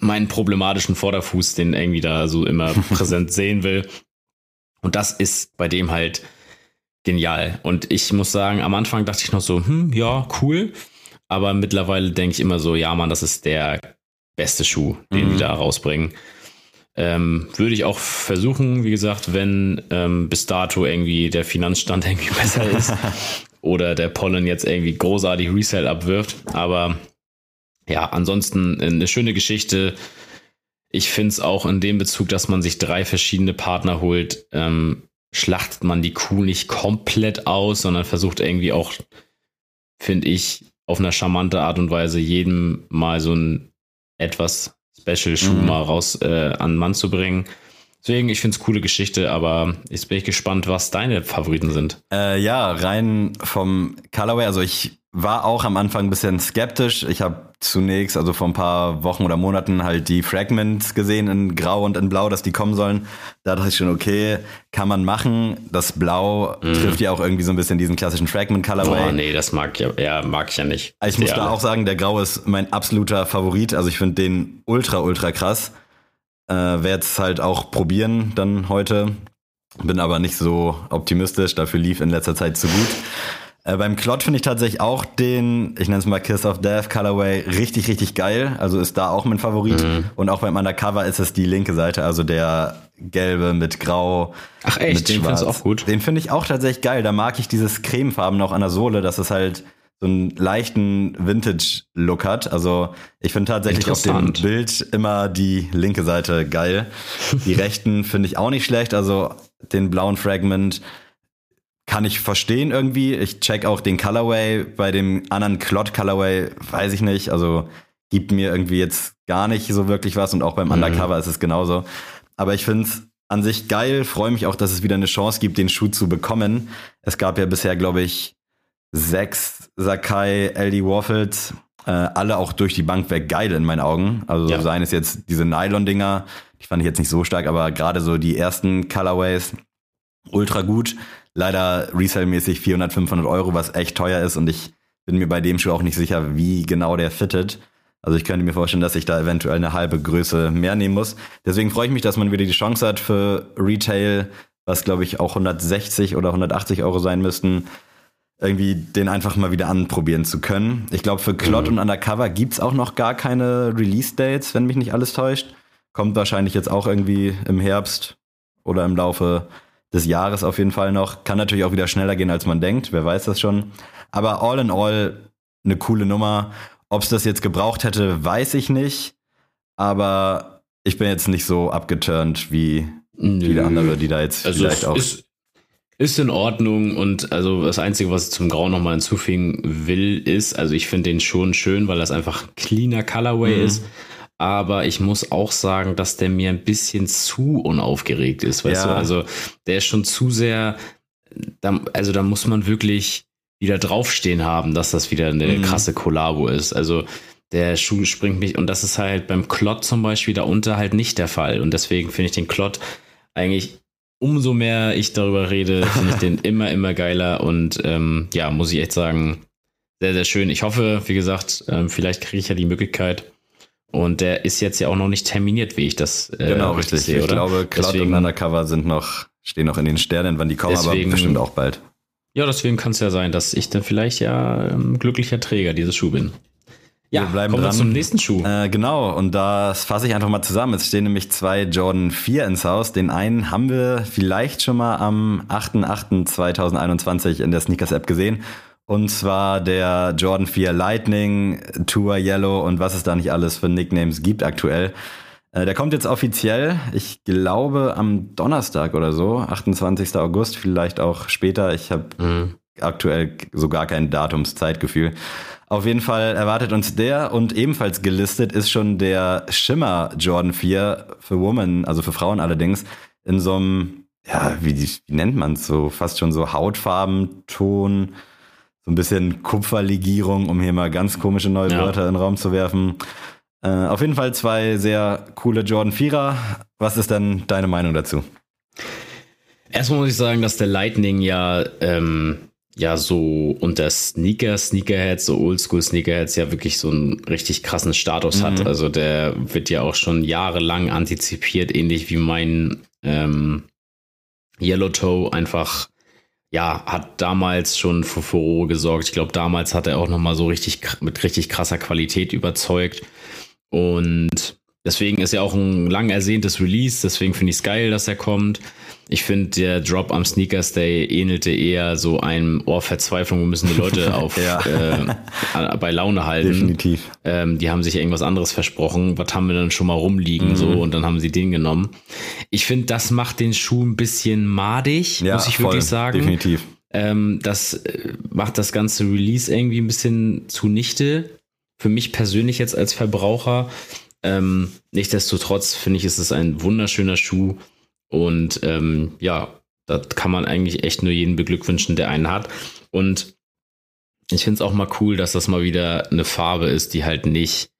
meinen problematischen Vorderfuß, den irgendwie da so immer präsent sehen will. Und das ist bei dem halt genial. Und ich muss sagen, am Anfang dachte ich noch so, hm, ja, cool. Aber mittlerweile denke ich immer so, ja, Mann, das ist der beste Schuh, den Mhm. die da rausbringen. Ähm, würde ich auch versuchen, wie gesagt, wenn ähm, bis dato irgendwie der Finanzstand irgendwie besser ist oder der Pollen jetzt irgendwie großartig Resale abwirft. Aber ja, ansonsten eine schöne Geschichte. Ich finde es auch in dem Bezug, dass man sich drei verschiedene Partner holt, ähm, schlachtet man die Kuh nicht komplett aus, sondern versucht irgendwie auch, finde ich, auf eine charmante Art und Weise jedem mal so ein etwas Special Schuh Mhm. mal raus äh, an den Mann zu bringen. Deswegen, ich finde es coole Geschichte, aber jetzt bin ich gespannt, was deine Favoriten sind. Äh, ja, rein vom Colorway. Also ich war auch am Anfang ein bisschen skeptisch. Ich habe zunächst, also vor ein paar Wochen oder Monaten, halt die Fragments gesehen in Grau und in Blau, dass die kommen sollen. Da dachte ich schon, okay, kann man machen. Das Blau trifft ja auch irgendwie so ein bisschen diesen klassischen Fragment-Colorway. Oh, nee, das mag, ja, ja, mag ich ja nicht. Ich muss Die da auch sagen, der Graue ist mein absoluter Favorit. Also ich finde den ultra, ultra krass. Äh, Werde jetzt halt auch probieren dann heute. Bin aber nicht so optimistisch. Dafür lief in letzter Zeit zu gut. Äh, beim Klott finde ich tatsächlich auch den, ich nenne es mal Kiss of Death Colorway, richtig, richtig geil. Also ist da auch mein Favorit. Mhm. Und auch beim Undercover ist es die linke Seite, also der gelbe mit grau. Ach echt, den findest du schwarz. auch gut? Den finde ich auch tatsächlich geil. Da mag ich dieses Cremefarben auch an der Sohle, dass es halt so einen leichten Vintage-Look hat. Also ich finde tatsächlich auf dem. Bild immer die linke Seite geil. Die rechten finde ich auch nicht schlecht. Also den blauen Fragment kann ich verstehen irgendwie. Ich check auch den Colorway. Bei dem anderen Clot Colorway weiß ich nicht. Also gibt mir irgendwie jetzt gar nicht so wirklich was. Und auch beim Mhm. Undercover ist es genauso. Aber ich finde es an sich geil. Freue mich auch, dass es wieder eine Chance gibt, den Schuh zu bekommen. Es gab ja bisher, glaube ich, sechs Sakai LD Waffles. Äh, alle auch durch die Bank weg geil in meinen Augen. Also Ja. seien es jetzt diese Nylon-Dinger, die fand ich jetzt nicht so stark, aber gerade so die ersten Colorways ultra gut. Leider Resale-mäßig 400, 500 Euro, was echt teuer ist und ich bin mir bei dem Schuh auch nicht sicher, wie genau der fittet. Also ich könnte mir vorstellen, dass ich da eventuell eine halbe Größe mehr nehmen muss. Deswegen freue ich mich, dass man wieder die Chance hat für Retail, was glaube ich auch 160 oder 180 Euro sein müssten, irgendwie den einfach mal wieder anprobieren zu können. Ich glaube, für Clot und Undercover gibt's auch noch gar keine Release-Dates, wenn mich nicht alles täuscht. Kommt wahrscheinlich jetzt auch irgendwie im Herbst oder im Laufe des Jahres auf jeden Fall noch. Kann natürlich auch wieder schneller gehen, als man denkt. Wer weiß das schon. Aber all in all eine coole Nummer. Ob es das jetzt gebraucht hätte, weiß ich nicht. Aber ich bin jetzt nicht so abgeturnt wie viele andere, die da jetzt Also vielleicht auch. ist, ist in Ordnung und also das Einzige, was ich zum Grau nochmal hinzufügen will, ist, also ich finde den schon schön, weil das einfach ein cleaner Colorway Mhm. ist. Aber ich muss auch sagen, dass der mir ein bisschen zu unaufgeregt ist, weißt Ja. du? Also der ist schon zu sehr, da, also da muss man wirklich wieder draufstehen haben, dass das wieder eine Mhm. krasse Kollabo ist. Also der Schuh springt mich und das ist halt beim Klott zum Beispiel darunter halt nicht der Fall. Und deswegen finde ich den Klott eigentlich umso mehr ich darüber rede, finde ich den immer, immer geiler und ähm, ja, muss ich echt sagen, sehr, sehr schön. Ich hoffe, wie gesagt, ähm, vielleicht kriege ich ja die Möglichkeit. Und der ist jetzt ja auch noch nicht terminiert, wie ich das äh, Genau, richtig. sehe, ich oder? glaube, Cloud Deswegen- und Undercover sind noch, stehen noch in den Sternen, wann die kommen, Deswegen- aber bestimmt auch bald. Ja, deswegen kann es ja sein, dass ich dann vielleicht ja ähm, glücklicher Träger dieses Schuh bin. Ja, Wir bleiben kommen dran. wir zum nächsten Schuh. Äh, genau, und das fasse ich einfach mal zusammen. Es stehen nämlich zwei Jordan 4 ins Haus. Den einen haben wir vielleicht schon mal am 8.8.2021 in der Sneakers-App gesehen. Und zwar der Jordan 4 Lightning, Tour Yellow und was es da nicht alles für Nicknames gibt aktuell. Äh, der kommt jetzt offiziell, ich glaube am Donnerstag oder so, 28. August, vielleicht auch später. Ich habe Mhm. aktuell so gar kein Datumszeitgefühl. Auf jeden Fall erwartet uns der und ebenfalls gelistet ist schon der Shimmer Jordan 4 für Women, also für Frauen allerdings, in so einem, ja, wie, wie nennt man es so, fast schon so Hautfarbenton, so ein bisschen Kupferlegierung, um hier mal ganz komische neue Ja. Wörter in den Raum zu werfen. Äh, auf jeden Fall zwei sehr coole Jordan 4er. Was ist denn deine Meinung dazu? Erstmal muss ich sagen, dass der Lightning ja, ähm, ja so unter Sneaker, Sneakerheads, so Oldschool-Sneakerheads ja wirklich so einen richtig krassen Status hat. Also der wird ja auch schon jahrelang antizipiert, ähnlich wie mein ähm, Yellow Toe einfach, ja, hat damals schon für Furore gesorgt. Ich glaube, damals hat er auch nochmal so richtig mit richtig krasser Qualität überzeugt. Und deswegen ist ja auch ein lang ersehntes Release, deswegen finde ich es geil, dass er kommt. Ich finde, der Drop am Sneakers Day ähnelte eher so einem Ohrverzweiflung. Wir müssen die Leute auf äh, bei Laune halten. Definitiv. Ähm, die haben sich irgendwas anderes versprochen. Was haben wir dann schon mal rumliegen? So, und dann haben sie den genommen. Ich finde, das macht den Schuh ein bisschen madig, Ja, muss ich voll, wirklich sagen. Definitiv. Ähm, das äh, macht das ganze Release irgendwie ein bisschen zunichte. Für mich persönlich jetzt als Verbraucher. Ähm, nichtsdestotrotz finde ich, ist es ein wunderschöner Schuh. Und ähm, ja, das kann man eigentlich echt nur jeden beglückwünschen, der einen hat. Und ich finde es auch mal cool, dass das mal wieder eine Farbe ist, die halt nicht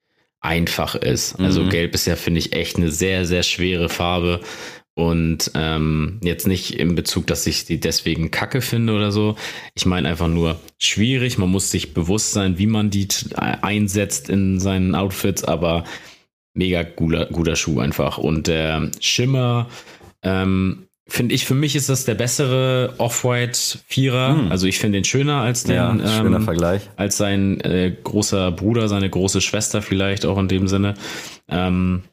einfach ist. Also Mhm. Gelb ist ja, finde ich, echt eine sehr, sehr schwere Farbe. Und ähm, jetzt nicht in Bezug, dass ich die deswegen kacke finde oder so. Ich meine einfach nur schwierig. Man muss sich bewusst sein, wie man die t- einsetzt in seinen Outfits. Aber mega guter, guter Schuh einfach. Und der Schimmer, ähm, finde ich, für mich ist das der bessere Off-White Vierer. Hm. Also ich finde den schöner als den, Ja, schöner ähm, Vergleich. als sein äh, großer Bruder, seine große Schwester vielleicht auch in dem Sinne. Ähm,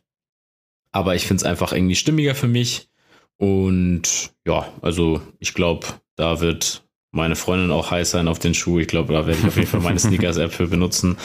aber ich finde es einfach irgendwie stimmiger für mich. Und ja, also ich glaube, da wird meine Freundin auch heiß sein auf den Schuh. Ich glaube, da werde ich auf jeden Fall meine Sneakers-App für benutzen.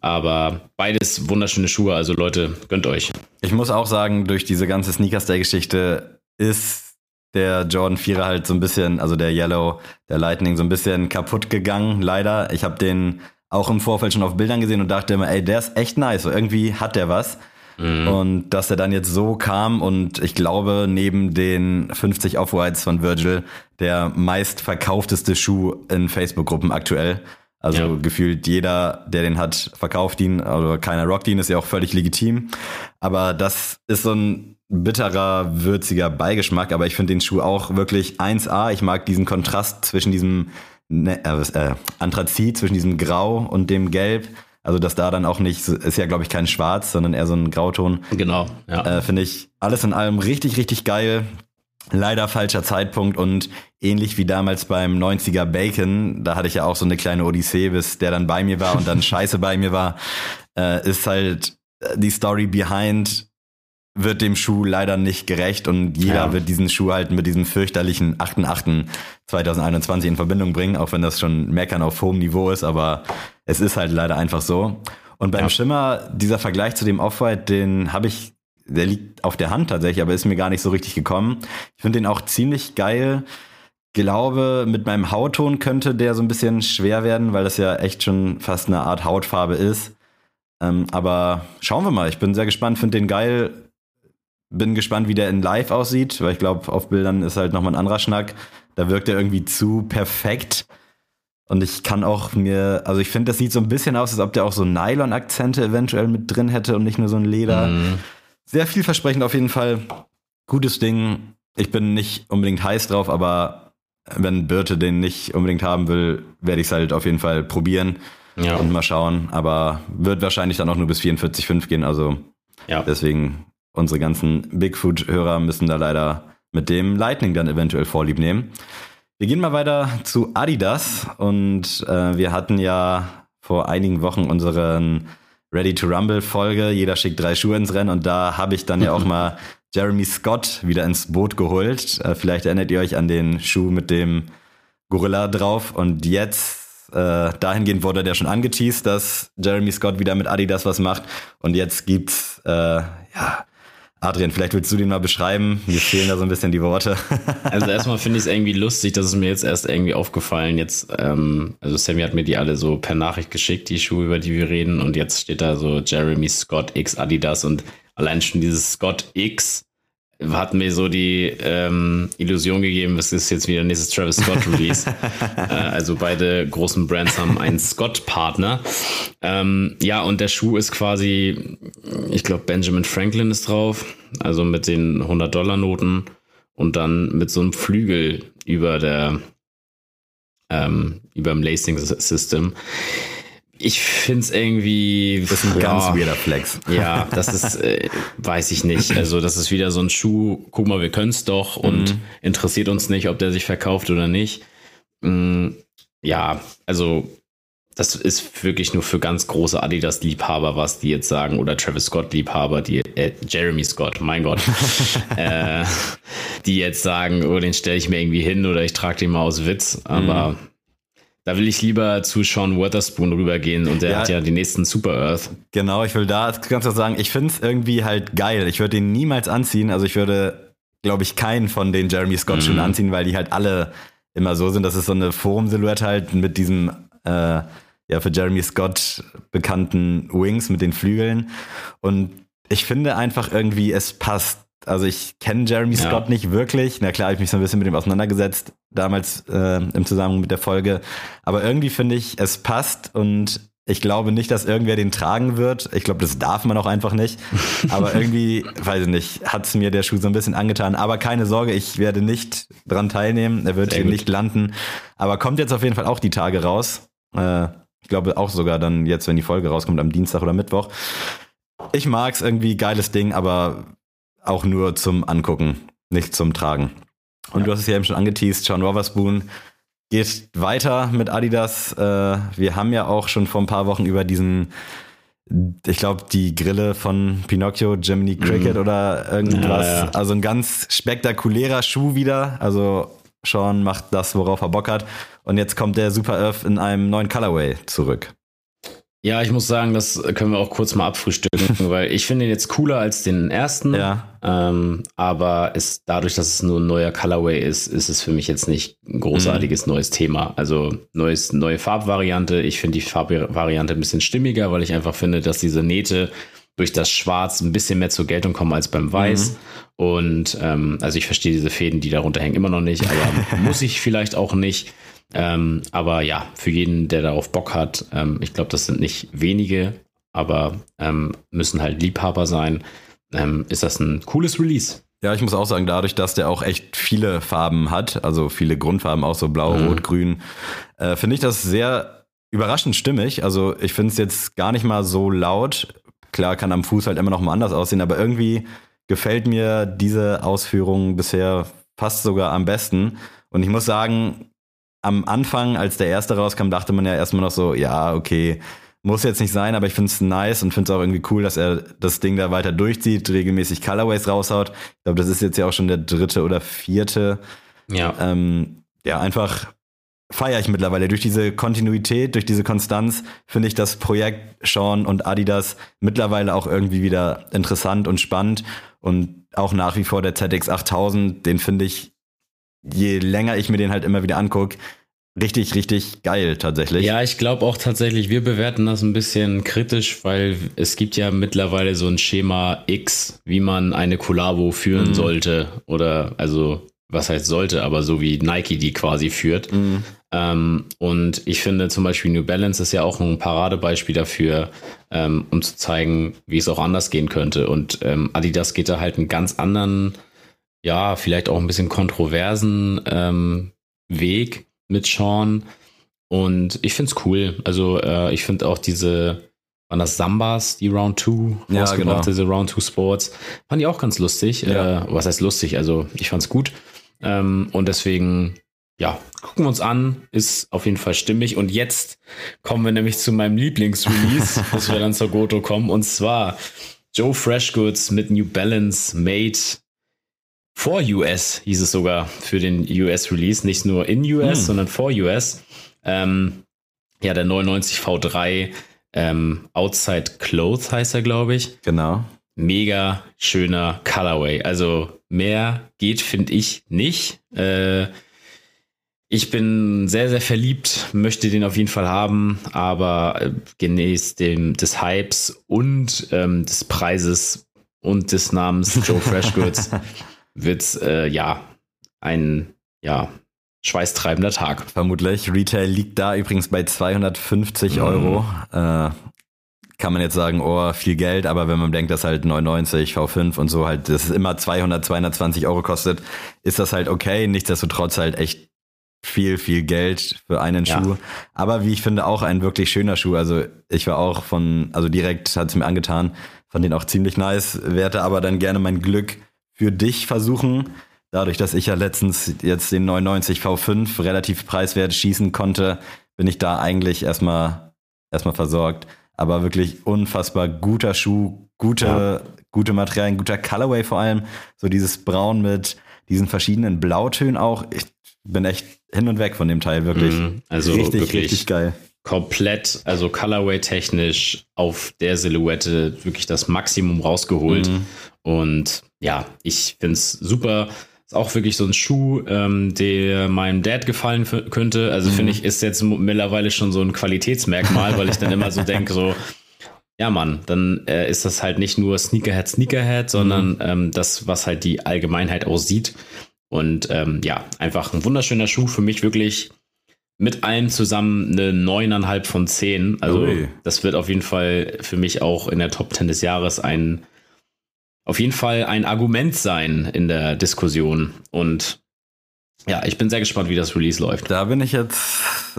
Aber beides wunderschöne Schuhe. Also Leute, gönnt euch. Ich muss auch sagen, durch diese ganze Sneakers Day Geschichte ist der Jordan 4er halt so ein bisschen, also der Yellow, der Lightning so ein bisschen kaputt gegangen, leider. Ich habe den auch im Vorfeld schon auf Bildern gesehen und dachte immer, ey, der ist echt nice. So, irgendwie hat der was. Und dass er dann jetzt so kam und ich glaube, neben den 50 Off-Whites von Virgil, der meistverkaufteste Schuh in Facebook-Gruppen aktuell. Also Ja. gefühlt jeder, der den hat, verkauft ihn, oder keiner rockt ihn, ist ja auch völlig legitim. Aber das ist so ein bitterer, würziger Beigeschmack, aber ich finde den Schuh auch wirklich 1A. Ich mag diesen Kontrast zwischen diesem ne, äh, äh, Anthrazit, zwischen diesem Grau und dem Gelb. Also, dass da dann auch nicht, ist ja, glaube ich, kein Schwarz, sondern eher so ein Grauton. Genau, ja. Äh, Finde ich alles in allem richtig, richtig geil. Leider falscher Zeitpunkt und ähnlich wie damals beim 90er Bacon, da hatte ich ja auch so eine kleine Odyssee, bis der dann bei mir war und dann scheiße bei mir war, äh, ist halt äh, die Story behind wird dem Schuh leider nicht gerecht und jeder Ja. wird diesen Schuh halt mit diesem fürchterlichen 8.8.2021 in Verbindung bringen, auch wenn das schon Meckern auf hohem Niveau ist, aber es ist halt leider einfach so. Und beim Ja. Schimmer, dieser Vergleich zu dem Off-White, den habe ich, der liegt auf der Hand tatsächlich, aber ist mir gar nicht so richtig gekommen. Ich finde den auch ziemlich geil. Glaube, mit meinem Hautton könnte der so ein bisschen schwer werden, weil das ja echt schon fast eine Art Hautfarbe ist. Ähm, aber schauen wir mal. Ich bin sehr gespannt, finde den geil. Bin gespannt, wie der in Live aussieht, weil ich glaube, auf Bildern ist halt nochmal ein anderer Schnack. Da wirkt er irgendwie zu perfekt. Und ich kann auch mir, also ich finde, das sieht so ein bisschen aus, als ob der auch so Nylon-Akzente eventuell mit drin hätte und nicht nur so ein Leder. Mhm. Sehr vielversprechend auf jeden Fall. Gutes Ding. Ich bin nicht unbedingt heiß drauf, aber wenn Birte den nicht unbedingt haben will, werde ich es halt auf jeden Fall probieren Ja, und mal schauen. Aber wird wahrscheinlich dann auch nur bis 44,5 gehen. Also ja. deswegen unsere ganzen Bigfoot-Hörer müssen da leider mit dem Lightning dann eventuell Vorlieb nehmen. Wir gehen mal weiter zu Adidas und äh, wir hatten ja vor einigen Wochen unseren Ready to Rumble Folge. Jeder schickt drei Schuhe ins Rennen und da habe ich dann ja auch mal Jeremy Scott wieder ins Boot geholt. Äh, vielleicht erinnert ihr euch an den Schuh mit dem Gorilla drauf und jetzt äh, dahingehend wurde der schon angeteased, dass Jeremy Scott wieder mit Adidas was macht und jetzt gibt's äh, ja Adrian, vielleicht willst du den mal beschreiben. Mir fehlen da so ein bisschen die Worte. Also erstmal finde ich es irgendwie lustig, dass es mir jetzt erst irgendwie aufgefallen. Jetzt, ähm, also Sammy hat mir die alle so per Nachricht geschickt, die Schuhe, über die wir reden, und jetzt steht da so Jeremy Scott X Adidas und allein schon dieses Scott X hat mir so die ähm, Illusion gegeben, es ist jetzt wieder nächstes Travis Scott Release. äh, also beide großen Brands haben einen Scott-Partner. Ähm, ja, und der Schuh ist quasi, ich glaube, Benjamin Franklin ist drauf, also mit den 100-Dollar-Noten und dann mit so einem Flügel über der ähm, über dem Lacing System. Ich finde es irgendwie Das ist ein ganz ja, weirder Flex. ja, das ist, äh, weiß ich nicht. Also, das ist wieder so ein Schuh, guck mal, wir können es doch und Mhm. interessiert uns nicht, ob der sich verkauft oder nicht. Mm, ja, also, das ist wirklich nur für ganz große Adidas-Liebhaber was, die jetzt sagen, oder Travis Scott-Liebhaber, die, äh, Jeremy Scott, mein Gott, äh, die jetzt sagen, oh, den stelle ich mir irgendwie hin oder ich trage den mal aus Witz, aber Mhm. Da will ich lieber zu Sean Witherspoon rübergehen und der Ja. hat ja die nächsten Super Earth. Genau, ich will da ganz kurz sagen, ich finde es irgendwie halt geil. Ich würde den niemals anziehen. Also ich würde, glaube ich, keinen von den Jeremy Scott Schuhen Mhm. anziehen, weil die halt alle immer so sind. Das ist so eine Forum-Silhouette halt mit diesem, äh, ja, für Jeremy Scott bekannten Wings mit den Flügeln. Und ich finde einfach irgendwie, es passt. Also ich kenne Jeremy Ja. Scott nicht wirklich. Na klar, habe ich mich so ein bisschen mit ihm auseinandergesetzt, damals äh, im Zusammenhang mit der Folge. Aber irgendwie finde ich, es passt und ich glaube nicht, dass irgendwer den tragen wird. Ich glaube, das darf man auch einfach nicht. Aber irgendwie, weiß ich nicht, hat es mir der Schuh so ein bisschen angetan. Aber keine Sorge, ich werde nicht dran teilnehmen. Er wird Sehr hier gut. nicht landen. Aber kommt jetzt auf jeden Fall auch die Tage raus. Äh, ich glaube auch sogar dann jetzt, wenn die Folge rauskommt, am Dienstag oder Mittwoch. ich mag's irgendwie, geiles Ding, aber auch nur zum Angucken, nicht zum Tragen. Und Ja. du hast es ja eben schon angeteased, Sean Wotherspoon geht weiter mit Adidas. Äh, wir haben ja auch schon vor ein paar Wochen über diesen, ich glaube, die Grille von Pinocchio, Jiminy Cricket oder irgendwas. Ja, ja. Also ein ganz spektakulärer Schuh wieder. Also Sean macht das, worauf er Bock hat. Und jetzt kommt der Super Earth in einem neuen Colorway zurück. Ja, ich muss sagen, das können wir auch kurz mal abfrühstücken, weil ich finde ihn jetzt cooler als den ersten. Ja. Ähm, aber ist dadurch, dass es nur ein neuer Colorway ist, ist es für mich jetzt nicht ein großartiges Mhm. neues Thema. Also neues, neue Farbvariante. Ich finde die Farbvariante ein bisschen stimmiger, weil ich einfach finde, dass diese Nähte durch das Schwarz ein bisschen mehr zur Geltung kommen als beim Weiß. Mhm. Und ähm, also ich verstehe diese Fäden, die darunter hängen, immer noch nicht, aber muss ich vielleicht auch nicht. Ähm, aber ja, für jeden, der darauf Bock hat, ähm, ich glaube, das sind nicht wenige, aber ähm, müssen halt Liebhaber sein, ähm, ist das ein cooles Release. Ja, ich muss auch sagen, dadurch, dass der auch echt viele Farben hat, also viele Grundfarben, auch so blau, Mhm. rot, grün, äh, finde ich das sehr überraschend stimmig. Also ich finde es jetzt gar nicht mal so laut. Klar kann am Fuß halt immer noch mal anders aussehen, aber irgendwie gefällt mir diese Ausführung bisher fast sogar am besten. Und ich muss sagen, am Anfang, als der erste rauskam, dachte man ja erstmal noch so, ja, okay, muss jetzt nicht sein, aber ich finde es nice und finde es auch irgendwie cool, dass er das Ding da weiter durchzieht, regelmäßig Colorways raushaut. Ich glaube, das ist jetzt ja auch schon der dritte oder vierte. Ja. Ähm, ja, einfach feiere ich mittlerweile. Durch diese Kontinuität, durch diese Konstanz finde ich das Projekt Sean und Adidas mittlerweile auch irgendwie wieder interessant und spannend. Und auch nach wie vor der ZX 8000, den finde ich, je länger ich mir den halt immer wieder angucke, richtig, richtig geil tatsächlich. Ja, ich glaube auch tatsächlich, wir bewerten das ein bisschen kritisch, weil es gibt ja mittlerweile so ein Schema X, wie man eine Collabo führen Mhm. sollte. Oder also, was heißt sollte, aber so wie Nike die quasi führt. Mhm. Ähm, und ich finde zum Beispiel New Balance ist ja auch ein Paradebeispiel dafür, ähm, um zu zeigen, wie es auch anders gehen könnte. Und ähm, Adidas geht da halt einen ganz anderen, ja, vielleicht auch ein bisschen kontroversen ähm, Weg mit Sean. Und ich finde es cool. Also äh, ich finde auch diese, waren das Sambas, die Round 2 Ja, genau. diese Round 2 Sports. Fand ich auch ganz lustig. Ja. Äh, was heißt lustig? Also ich fand's gut. Ähm, und deswegen, ja, gucken wir uns an. Ist auf jeden Fall stimmig. Und jetzt kommen wir nämlich zu meinem Lieblingsrelease, bis wir dann zur Goto kommen. Und zwar Joe Freshgoods mit New Balance Made for US, hieß es sogar für den US-Release. Nicht nur in US, Hm. sondern for US. Ähm, ja, der 99 V3 ähm, Outside Clothes heißt er, glaube ich Genau. mega schöner Colorway. Also mehr geht, finde ich, nicht. Äh, ich bin sehr, sehr verliebt, möchte den auf jeden Fall haben, aber äh, gemäß dem, des Hypes und ähm, des Preises und des Namens Joe Freshgoods wird äh, ja ein ja, schweißtreibender Tag. Vermutlich. Retail liegt da übrigens bei 250 Mhm. Euro. Äh, kann man jetzt sagen, oh, viel Geld, aber wenn man denkt, dass halt 99 V5 und so halt, das ist immer 200, 220 Euro kostet, ist das halt okay. Nichtsdestotrotz halt echt viel, viel Geld für einen Ja. Schuh. Aber wie ich finde, auch ein wirklich schöner Schuh. Also ich war auch von, also direkt hat es mir angetan, fand den auch ziemlich nice, werde aber dann gerne mein Glück für dich versuchen. Dadurch, dass ich ja letztens jetzt den 99 V5 relativ preiswert schießen konnte, bin ich da eigentlich erstmal erstmal versorgt. Aber wirklich unfassbar guter Schuh, gute, Ja. gute Materialien, guter Colorway vor allem. So dieses Braun mit diesen verschiedenen Blautönen auch. Ich bin echt hin und weg von dem Teil, wirklich. Mhm. Also richtig, wirklich richtig geil. komplett, also Colorway-technisch auf der Silhouette wirklich das Maximum rausgeholt. Mhm. Und ja, ich finde es super. Ist auch wirklich so ein Schuh, ähm, der meinem Dad gefallen könnte. Also Mhm. finde ich, ist jetzt mittlerweile schon so ein Qualitätsmerkmal, weil ich dann immer so denke, so, ja Mann, dann äh, ist das halt nicht nur Sneakerhead, Sneakerhead, sondern ähm, das, was halt die Allgemeinheit aussieht. Und ähm, ja, einfach ein wunderschöner Schuh für mich wirklich mit allem zusammen eine neuneinhalb von zehn. Also Ui. das wird auf jeden Fall für mich auch in der Top 10 des Jahres ein auf jeden Fall ein Argument sein in der Diskussion. Und ja, ich bin sehr gespannt, wie das Release läuft. Da bin ich jetzt,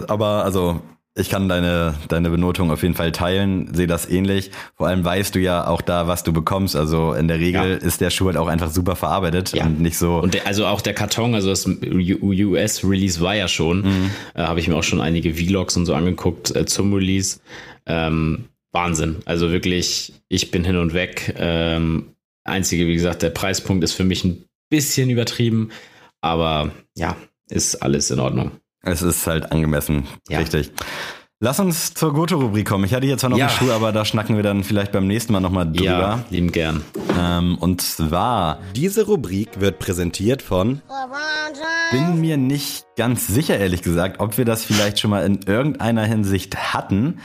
aber also ich kann deine, deine Benotung auf jeden Fall teilen, sehe das ähnlich. Vor allem weißt du ja auch da, was du bekommst. Also in der Regel Ja. ist der Schuh halt auch einfach super verarbeitet Ja. und nicht so. Und der, also auch der Karton, also das US-Release war ja schon, Mhm. äh, habe ich mir auch schon einige Vlogs und so angeguckt äh, zum Release. Ähm, Wahnsinn. Also wirklich, ich bin hin und weg. Ähm, einzige, wie gesagt, der Preispunkt ist für mich ein bisschen übertrieben, aber ja, ist alles in Ordnung. es ist halt angemessen, Ja. richtig. Lass uns zur Goto-Rubrik kommen. Ich hatte jetzt zwar noch Ja. einen Schuh, aber da schnacken wir dann vielleicht beim nächsten Mal nochmal drüber. Ja, lieben gern. Ähm, und zwar Diese Rubrik wird präsentiert von bin mir nicht ganz sicher, ehrlich gesagt, ob wir das vielleicht schon mal in irgendeiner Hinsicht hatten.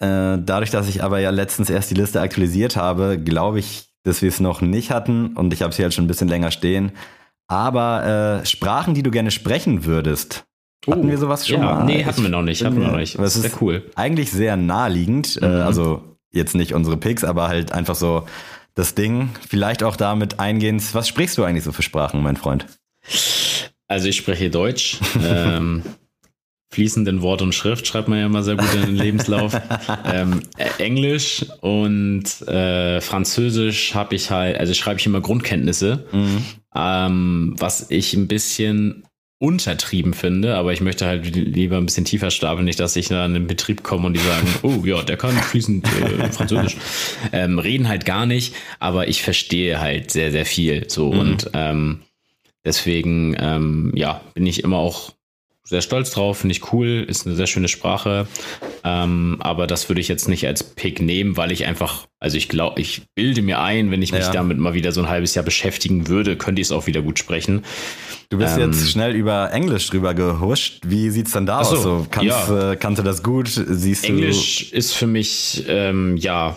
Äh, dadurch, dass ich aber ja letztens erst die Liste aktualisiert habe, glaube ich, dass wir es noch nicht hatten und ich habe sie halt schon ein bisschen länger stehen. Aber äh, Sprachen, die du gerne sprechen würdest, hatten Oh, wir sowas schon ja, mal? Nee, hatten wir noch nicht. Hatten wir noch nicht. Das ist ist sehr cool. eigentlich sehr naheliegend. Äh, Mhm. also jetzt nicht unsere Picks, aber halt einfach so das Ding. Vielleicht auch damit eingehend. Was sprichst du eigentlich so für Sprachen, mein Freund? Also ich spreche Deutsch. ähm, fließenden Wort und Schrift schreibt man ja immer sehr gut in den Lebenslauf. ähm, äh, Englisch und äh, Französisch habe ich halt, also schreibe ich immer Grundkenntnisse, Mhm. ähm, was ich ein bisschen untertrieben finde, aber ich möchte halt lieber ein bisschen tiefer stapeln, nicht, dass ich da in den Betrieb komme und die sagen, oh ja, der kann fließend äh, Französisch. Ähm, reden halt gar nicht, aber ich verstehe halt sehr, sehr viel. So Mhm. und ähm, deswegen, ähm, ja, bin ich immer auch sehr stolz drauf, finde ich cool, ist eine sehr schöne Sprache. Ähm, aber das würde ich jetzt nicht als Pick nehmen, weil ich einfach, also ich glaube, ich bilde mir ein, wenn ich mich Ja. damit mal wieder so ein halbes Jahr beschäftigen würde, könnte ich es auch wieder gut sprechen. Du bist Ähm, jetzt schnell über Englisch drüber gehuscht. Wie sieht's denn da so, aus? So, kannst, ja. äh, kannst du das gut? Siehst Englisch ist für mich, ähm, ja,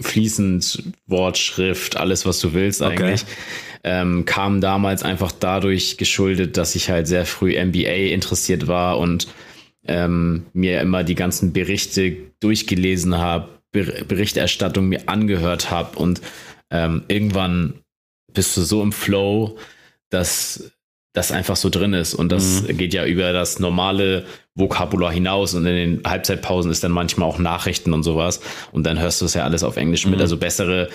fließend Wort, Schrift, alles, was du willst Okay. eigentlich. Ähm, kam damals einfach dadurch geschuldet, dass ich halt sehr früh MBA interessiert war und ähm, mir immer die ganzen Berichte durchgelesen habe, Ber Berichterstattung mir angehört habe und ähm, irgendwann bist du so im Flow, dass das einfach so drin ist und das geht ja über das normale Vokabular hinaus und in den Halbzeitpausen ist dann manchmal auch Nachrichten und sowas und dann hörst du es ja alles auf Englisch mit. Mhm. Also bessere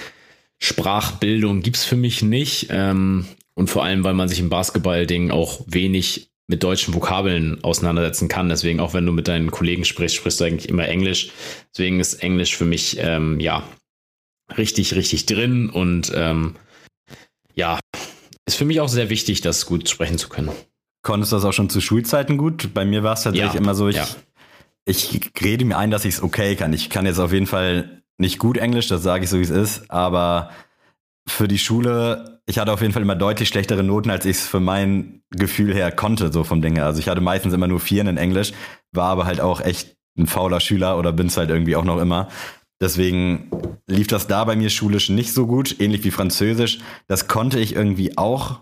Sprachbildung gibt's für mich nicht ähm, und vor allem, weil man sich im Basketball-Ding auch wenig mit deutschen Vokabeln auseinandersetzen kann. Deswegen, auch wenn du mit deinen Kollegen sprichst, sprichst du eigentlich immer Englisch. Deswegen ist Englisch für mich, ähm, ja, richtig, richtig drin und ähm, ja, ist für mich auch sehr wichtig, das gut sprechen zu können. Konntest du das auch schon zu Schulzeiten gut? Bei mir war es tatsächlich Ja, immer so, ich, ja. ich rede mir ein, dass ich es okay kann. Ich kann jetzt auf jeden Fall nicht gut Englisch, das sage ich so, wie es ist, aber für die Schule, ich hatte auf jeden Fall immer deutlich schlechtere Noten, als ich es für mein Gefühl her konnte, so vom Ding her. Also ich hatte meistens immer nur Vieren in Englisch, war aber halt auch echt ein fauler Schüler oder bin es halt irgendwie auch noch immer. Deswegen lief das da bei mir schulisch nicht so gut, ähnlich wie Französisch. Das konnte ich irgendwie auch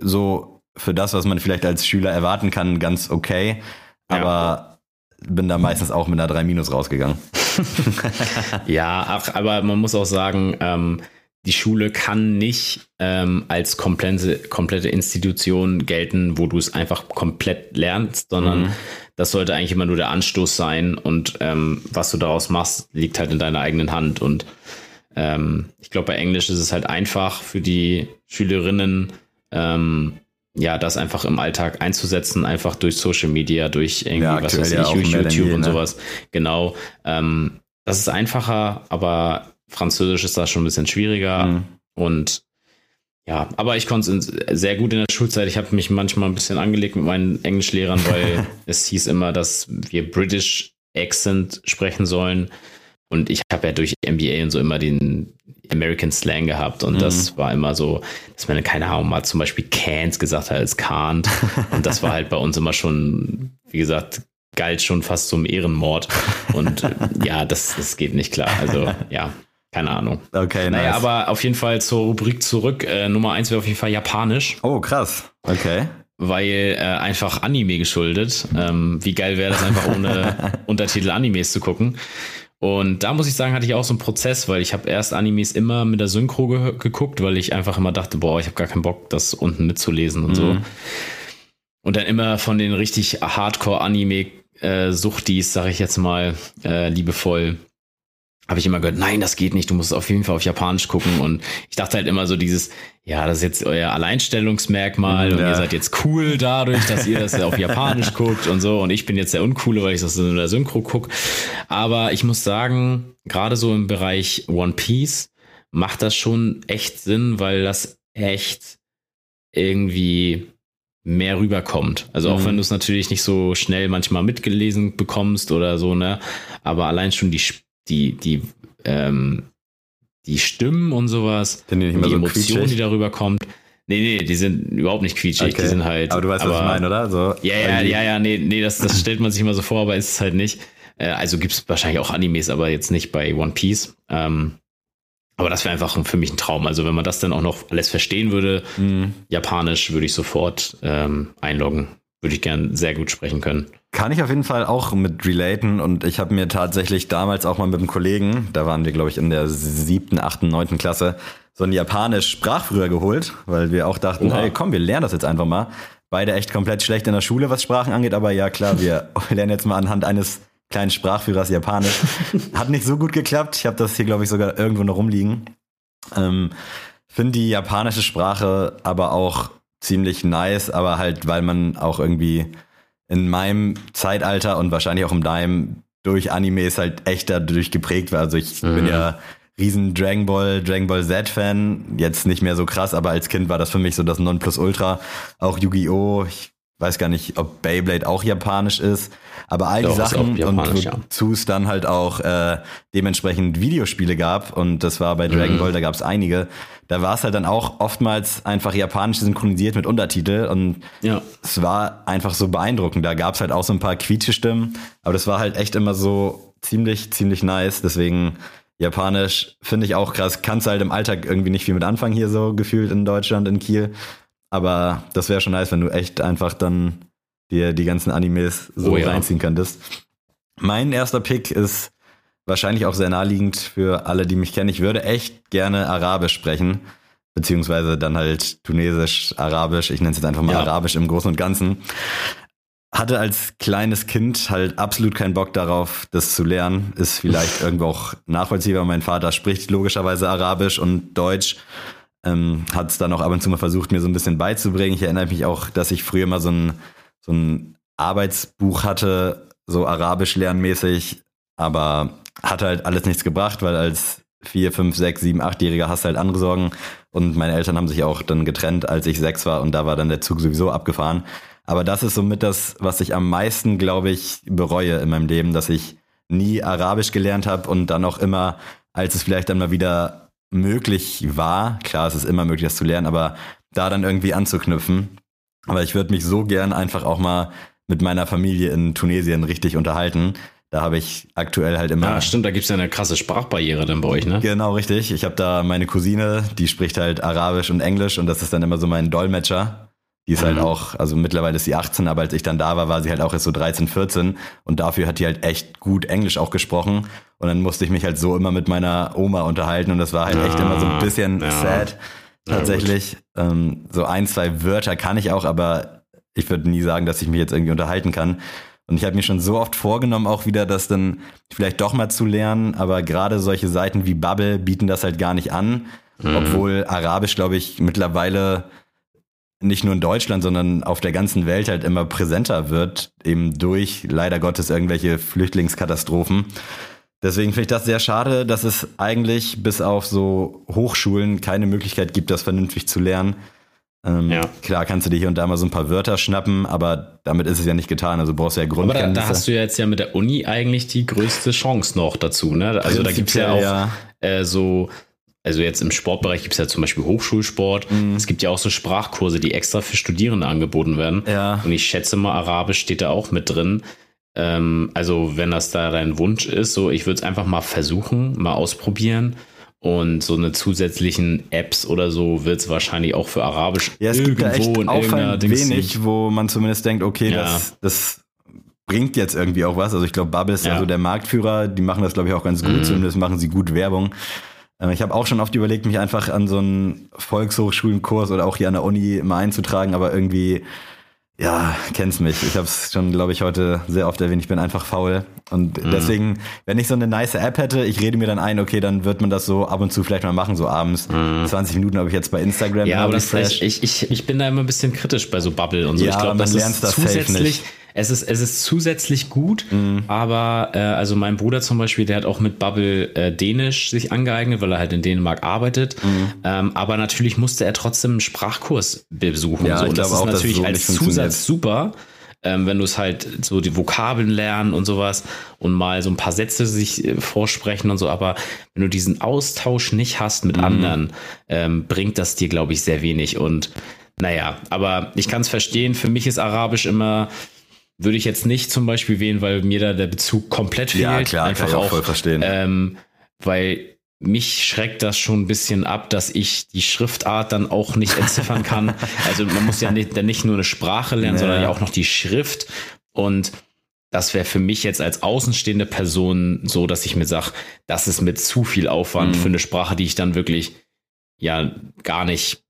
so für das, was man vielleicht als Schüler erwarten kann, ganz okay. Ja. Aber bin da meistens auch mit einer 3 Minus rausgegangen. Ja, ach, aber man muss auch sagen, ähm, die Schule kann nicht ähm, als komplette, komplette Institution gelten, wo du es einfach komplett lernst, sondern Mhm. das sollte eigentlich immer nur der Anstoß sein und ähm, was du daraus machst, liegt halt in deiner eigenen Hand. Und ähm, ich glaube, bei Englisch ist es halt einfach für die Schülerinnen, ähm, ja, das einfach im Alltag einzusetzen, einfach durch Social Media, durch irgendwie, Ja, was weiß ja ich, YouTube je, und ne? sowas. Genau. Ähm, das ist einfacher, aber Französisch ist da schon ein bisschen schwieriger. Mhm. Und ja, aber ich konnte es sehr gut in der Schulzeit. Ich habe mich manchmal ein bisschen angelegt mit meinen Englischlehrern, weil es hieß immer, dass wir British Accent sprechen sollen. Und ich habe ja durch MBA und so immer den American Slang gehabt. Und Mhm. das war immer so, dass man, keine Ahnung, mal zum Beispiel can't gesagt hat als can't. Und das war halt bei uns immer schon, wie gesagt, galt schon fast zum Ehrenmord. Und äh, ja, das, das geht nicht klar. Also ja, keine Ahnung. Okay, Naja, nice. aber auf jeden Fall zur Rubrik zurück. Äh, Nummer eins wäre auf jeden Fall Japanisch, oh, krass. Okay. weil äh, einfach Anime geschuldet. Ähm, wie geil wäre das einfach ohne Untertitel Animes zu gucken. Und da muss ich sagen, hatte ich auch so einen Prozess, weil ich habe erst Animes immer mit der Synchro ge geguckt, weil ich einfach immer dachte, boah, ich habe gar keinen Bock, das unten mitzulesen und so. Mhm. Und dann immer von den richtig Hardcore-Anime äh, sage ich jetzt mal, äh, liebevoll, habe ich immer gehört, nein, das geht nicht, du musst auf jeden Fall auf Japanisch gucken. Und ich dachte halt immer so dieses, ja, das ist jetzt euer Alleinstellungsmerkmal und Ja. ihr seid jetzt cool dadurch, dass ihr das auf Japanisch guckt und so. Und ich bin jetzt der Uncoole, weil ich das in der Synchro guck. Aber ich muss sagen, gerade so im Bereich One Piece macht das schon echt Sinn, weil das echt irgendwie mehr rüberkommt. Also auch Mhm. wenn du es natürlich nicht so schnell manchmal mitgelesen bekommst oder so, ne? Aber allein schon die, Sp- die, die, ähm, die Stimmen und sowas, die die so Emotion, quietschig? die darüber kommt. Nee, nee, die sind überhaupt nicht quietschig, die Okay. sind halt. Aber du weißt, was ich meine, oder? So, Ja, ja, ja, ja, nee, nee, das, das stellt man sich immer so vor, aber ist es halt nicht. Äh, also gibt es wahrscheinlich auch Animes, aber jetzt nicht bei One Piece. Ähm, aber das wäre einfach für mich ein Traum. Also wenn man das dann auch noch alles verstehen würde, Mhm. Japanisch, würde ich sofort ähm, einloggen. Würde ich gern sehr gut sprechen können. Kann ich auf jeden Fall auch mit relaten und ich habe mir tatsächlich damals auch mal mit einem Kollegen, da waren wir glaube ich in der siebten, achten, neunten Klasse, so einen japanisch Sprachführer geholt, weil wir auch dachten, Oha. hey komm, wir lernen das jetzt einfach mal. Beide echt komplett schlecht in der Schule, was Sprachen angeht, aber ja klar, wir lernen jetzt mal anhand eines kleinen Sprachführers Japanisch. Hat nicht so gut geklappt, ich habe das hier glaube ich sogar irgendwo noch rumliegen. Ähm, Finde die japanische Sprache aber auch ziemlich nice, aber halt, weil man auch irgendwie in meinem Zeitalter und wahrscheinlich auch in deinem durch Animes halt echt dadurch geprägt war. Also ich bin Mhm. ja riesen Dragon Ball, Dragon Ball Z-Fan. Jetzt nicht mehr so krass, aber als Kind war das für mich so das Nonplusultra. Auch Yu-Gi-Oh! Ich weiß gar nicht, ob Beyblade auch japanisch ist. Aber all die Doch, Sachen und wozu es dann halt auch äh, dementsprechend Videospiele gab und das war bei Dragon Mhm. Ball, da gab es einige. Da war es halt dann auch oftmals einfach japanisch synchronisiert mit Untertitel und Ja. es war einfach so beeindruckend. Da gab es halt auch so ein paar Quietschestimmen, aber das war halt echt immer so ziemlich, ziemlich nice. Deswegen Japanisch finde ich auch krass. Kannst halt im Alltag irgendwie nicht viel mit anfangen hier so gefühlt in Deutschland, in Kiel. Aber das wäre schon nice, wenn du echt einfach dann dir die ganzen Animes so Oh ja. reinziehen könntest. Mein erster Pick ist wahrscheinlich auch sehr naheliegend für alle, die mich kennen. Ich würde echt gerne Arabisch sprechen, beziehungsweise dann halt Tunesisch, Arabisch. Ich nenne es jetzt einfach mal Ja. Arabisch im Großen und Ganzen. Hatte als kleines Kind halt absolut keinen Bock darauf, das zu lernen. Ist vielleicht irgendwo auch nachvollziehbar. Mein Vater spricht logischerweise Arabisch und Deutsch. Ähm, hat es dann auch ab und zu mal versucht, mir so ein bisschen beizubringen. Ich erinnere mich auch, dass ich früher mal so ein, so ein Arbeitsbuch hatte, so arabisch lernmäßig, aber hat halt alles nichts gebracht, weil als vier, fünf, sechs, sieben, achtjähriger hast du halt andere Sorgen. Und meine Eltern haben sich auch dann getrennt, als ich sechs war und da war dann der Zug sowieso abgefahren. Aber das ist somit das, was ich am meisten, glaube ich, bereue in meinem Leben, dass ich nie Arabisch gelernt habe und dann auch immer, als es vielleicht dann mal wieder möglich war, klar, es ist immer möglich, das zu lernen, aber da dann irgendwie anzuknüpfen. Aber ich würde mich so gern einfach auch mal mit meiner Familie in Tunesien richtig unterhalten. Da habe ich aktuell halt immer. Ja, stimmt, da gibt's ja eine krasse Sprachbarriere dann bei euch, ne? Genau, richtig. Ich habe da meine Cousine, die spricht halt Arabisch und Englisch und das ist dann immer so mein Dolmetscher. Die ist halt Mhm. auch, also mittlerweile ist sie 18, aber als ich dann da war, war sie halt auch erst so 13, 14 und dafür hat die halt echt gut Englisch auch gesprochen und dann musste ich mich halt so immer mit meiner Oma unterhalten und das war halt echt Ah, immer so ein bisschen ja. sad Ja, tatsächlich. ähm, so ein, zwei Wörter kann ich auch, aber ich würde nie sagen, dass ich mich jetzt irgendwie unterhalten kann. Und ich habe mir schon so oft vorgenommen, auch wieder das dann vielleicht doch mal zu lernen, aber gerade solche Seiten wie Bubble bieten das halt gar nicht an, Mhm. obwohl Arabisch, glaube ich, mittlerweile nicht nur in Deutschland, sondern auf der ganzen Welt halt immer präsenter wird, eben durch leider Gottes irgendwelche Flüchtlingskatastrophen. Deswegen finde ich das sehr schade, dass es eigentlich bis auf so Hochschulen keine Möglichkeit gibt, das vernünftig zu lernen. Ähm, Ja. Klar kannst du dir hier und da mal so ein paar Wörter schnappen, aber damit ist es ja nicht getan. Also brauchst du ja Aber da, Grundkenntnisse. da hast du ja jetzt ja mit der Uni eigentlich die größte Chance noch dazu, ne? Also da gibt's ja auch Prinzipiell, Äh, so, also jetzt im Sportbereich gibt's ja zum Beispiel Hochschulsport. Mhm. Es gibt ja auch so Sprachkurse, die extra für Studierende angeboten werden. Ja. Und ich schätze mal, Arabisch steht da auch mit drin. Ähm, also wenn das da dein Wunsch ist, so ich würde es einfach mal versuchen, mal ausprobieren. Und so eine zusätzlichen Apps oder so wird es wahrscheinlich auch für Arabisch Ja, es gibt da echt irgendwo in auffallend Dings wenig, wo man zumindest denkt, okay, Ja. das, das bringt jetzt irgendwie auch was. Also ich glaube, Bubble ist ja. Ja. so der Marktführer, die machen das, glaube ich, auch ganz gut, Mhm. zumindest machen sie gut Werbung. Äh, Ich habe auch schon oft überlegt, mich einfach an so einen Volkshochschulenkurs oder auch hier an der Uni mal einzutragen, aber irgendwie Ja, kennst mich. Ich habe es schon, glaube ich, heute sehr oft erwähnt. Ich bin einfach faul. Und Mhm. deswegen, wenn ich so eine nice App hätte, ich rede mir dann ein, okay, dann wird man das so ab und zu vielleicht mal machen, so abends. 20 Minuten habe ich jetzt bei Instagram. Mhm. Ja, aber das, refreshed. ich, ich, ich bin da immer ein bisschen kritisch bei so Bubble und so. Ja, ich glaube, das ist das zusätzlich. Es ist, es ist zusätzlich gut, aber äh, also mein Bruder zum Beispiel, der hat auch mit Bubble äh, Dänisch sich angeeignet, weil er halt in Dänemark arbeitet. Ähm, aber natürlich musste er trotzdem einen Sprachkurs besuchen. Ja, so. ich Und das ist auch, natürlich so als. Zusatz super. Ähm, wenn du es halt so die Vokabeln lernen und sowas und mal so ein paar Sätze sich äh, vorsprechen und so, aber wenn du diesen Austausch nicht hast Mhm. mit anderen, ähm, bringt das dir, glaube ich, sehr wenig. Und naja, aber ich kann es verstehen, für mich ist Arabisch immer, würde ich jetzt nicht zum Beispiel wählen, weil mir da der Bezug komplett fehlt. Ja, klar, Einfach auch auch, voll verstehen. Ähm, weil mich schreckt das schon ein bisschen ab, dass ich die Schriftart dann auch nicht entziffern kann. Also man muss ja nicht, dann nicht nur eine Sprache lernen, Ja. sondern ja auch noch die Schrift. Und das wäre für mich jetzt als außenstehende Person so, dass ich mir sage, das ist mit zu viel Aufwand Mhm. für eine Sprache, die ich dann wirklich ja gar nicht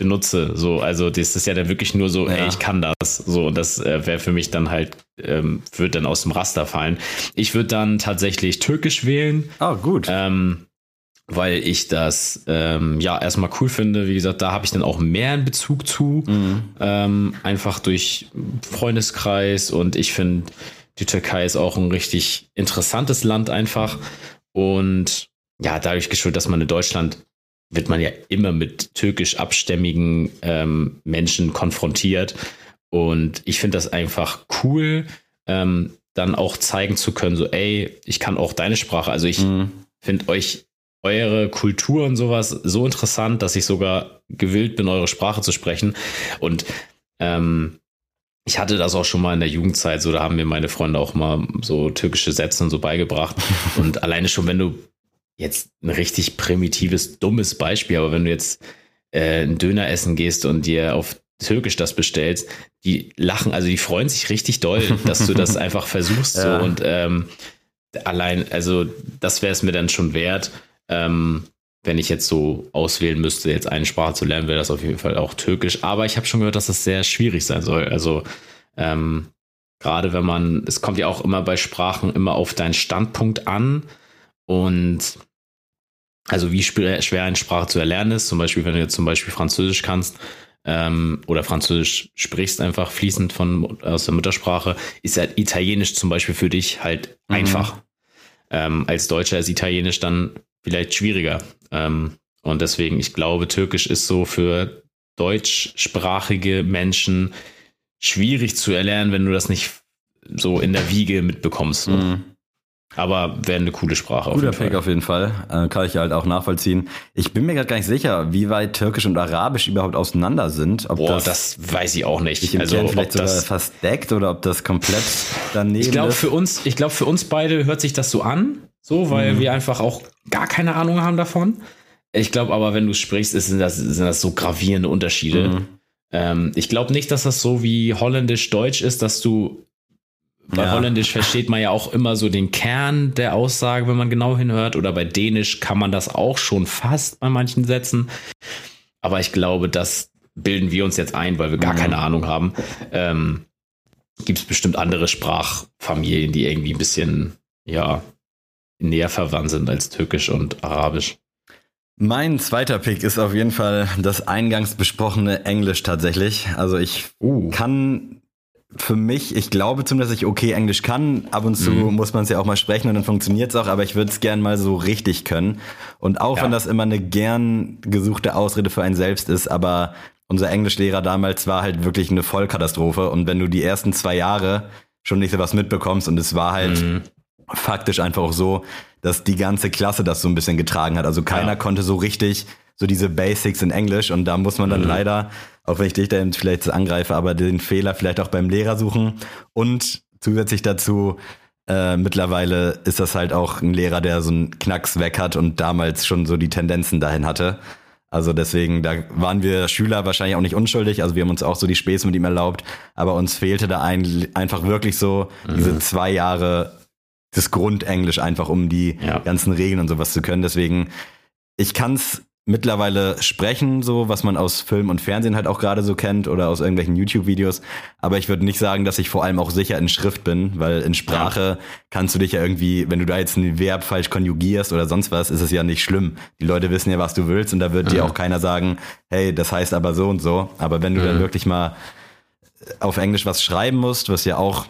benutze. So, also das ist ja dann wirklich nur so, Ja. ey, ich kann das. So, und das äh, wäre für mich dann halt, ähm, wird dann aus dem Raster fallen. Ich würde dann tatsächlich Türkisch wählen. Oh, gut. Ähm, weil ich das ähm, ja erstmal cool finde. Wie gesagt, da habe ich dann auch mehr einen Bezug zu. Mhm. Ähm, einfach durch Freundeskreis und ich finde, die Türkei ist auch ein richtig interessantes Land einfach. Und ja, dadurch geschuldet, dass man in Deutschland wird man ja immer mit türkisch abstämmigen ähm, Menschen konfrontiert. Und ich finde das einfach cool, ähm, dann auch zeigen zu können, so, ey, ich kann auch deine Sprache. Also ich Mhm. finde euch eure Kultur und sowas so interessant, dass ich sogar gewillt bin, eure Sprache zu sprechen. Und ähm, ich hatte das auch schon mal in der Jugendzeit, so da haben mir meine Freunde auch mal so türkische Sätze und so beigebracht. und alleine schon, wenn du jetzt ein richtig primitives, dummes Beispiel, aber wenn du jetzt äh, einen Döner essen gehst und dir auf Türkisch das bestellst, die lachen, also die freuen sich richtig doll, dass du das einfach versuchst Ja. so und ähm, allein, also das wäre es mir dann schon wert. Ähm, wenn ich jetzt so auswählen müsste, jetzt eine Sprache zu lernen, wäre das auf jeden Fall auch Türkisch. Aber ich habe schon gehört, dass das sehr schwierig sein soll. Also ähm, gerade wenn man, es kommt ja auch immer bei Sprachen immer auf deinen Standpunkt an und also wie schwer, eine Sprache zu erlernen ist. Zum Beispiel, wenn du jetzt zum Beispiel Französisch kannst ähm, oder Französisch sprichst einfach fließend von aus der Muttersprache, ist halt Italienisch zum Beispiel für dich halt Mhm. einfach. Ähm, als Deutscher ist Italienisch dann vielleicht schwieriger. Ähm, und deswegen, ich glaube, Türkisch ist so für deutschsprachige Menschen schwierig zu erlernen, wenn du das nicht so in der Wiege mitbekommst. Mhm. Aber wäre eine coole Sprache. Guter auf jeden Pick Fall. auf jeden Fall. Äh, kann ich halt auch nachvollziehen. Ich bin mir gerade gar nicht sicher, wie weit Türkisch und Arabisch überhaupt auseinander sind. Ob Boah, das, das, weiß ich auch nicht. sich im also, Kern ob vielleicht sogar das, fast deckt oder ob das komplett daneben ich glaube, ist. für uns, ich glaube, für uns beide hört sich das so an, so, weil Mhm. wir einfach auch gar keine Ahnung haben davon. Ich glaube aber, wenn du sprichst, ist, sind, das, sind das so gravierende Unterschiede. Mhm. Ähm, ich glaube nicht, dass das so wie Holländisch-Deutsch ist, dass du bei Ja. Holländisch versteht man ja auch immer so den Kern der Aussage, wenn man genau hinhört. Oder bei Dänisch kann man das auch schon fast bei manchen Sätzen. Aber ich glaube, das bilden wir uns jetzt ein, weil wir gar Mhm. keine Ahnung haben. Ähm, Gibt es bestimmt andere Sprachfamilien, die irgendwie ein bisschen, ja, näher verwandt sind als Türkisch und Arabisch. Mein zweiter Pick ist auf jeden Fall das eingangs besprochene Englisch tatsächlich. Also ich Uh. kann für mich, ich glaube zumindest, dass ich okay Englisch kann. Ab und zu Mhm. muss man es ja auch mal sprechen und dann funktioniert es auch, aber ich würde es gern mal so richtig können. Und auch Ja. wenn das immer eine gern gesuchte Ausrede für einen selbst ist, aber unser Englischlehrer damals war halt wirklich eine Vollkatastrophe. Und wenn du die ersten zwei Jahre schon nicht so was mitbekommst und es war halt Mhm. faktisch einfach auch so, dass die ganze Klasse das so ein bisschen getragen hat. Also keiner Ja. konnte so richtig so diese Basics in Englisch und da muss man dann Mhm. leider, auch wenn ich dich da vielleicht angreife, aber den Fehler vielleicht auch beim Lehrer suchen und zusätzlich dazu äh, mittlerweile ist das halt auch ein Lehrer, der so einen Knacks weg hat und damals schon so die Tendenzen dahin hatte. Also deswegen, da waren wir Schüler wahrscheinlich auch nicht unschuldig. Also wir haben uns auch so die Späße mit ihm erlaubt, aber uns fehlte da ein, einfach wirklich so diese zwei Jahre das Grundenglisch einfach, um die Ja. ganzen Regeln und sowas zu können. Deswegen, ich kann es mittlerweile sprechen, so was man aus Film und Fernsehen halt auch gerade so kennt oder aus irgendwelchen YouTube-Videos. Aber ich würde nicht sagen, dass ich vor allem auch sicher in Schrift bin, weil in Sprache kannst du dich ja irgendwie, wenn du da jetzt ein Verb falsch konjugierst oder sonst was, ist es ja nicht schlimm. Die Leute wissen ja, was du willst und da wird dir auch keiner sagen, hey, das heißt aber so und so. Aber wenn du dann wirklich mal auf Englisch was schreiben musst, was ja auch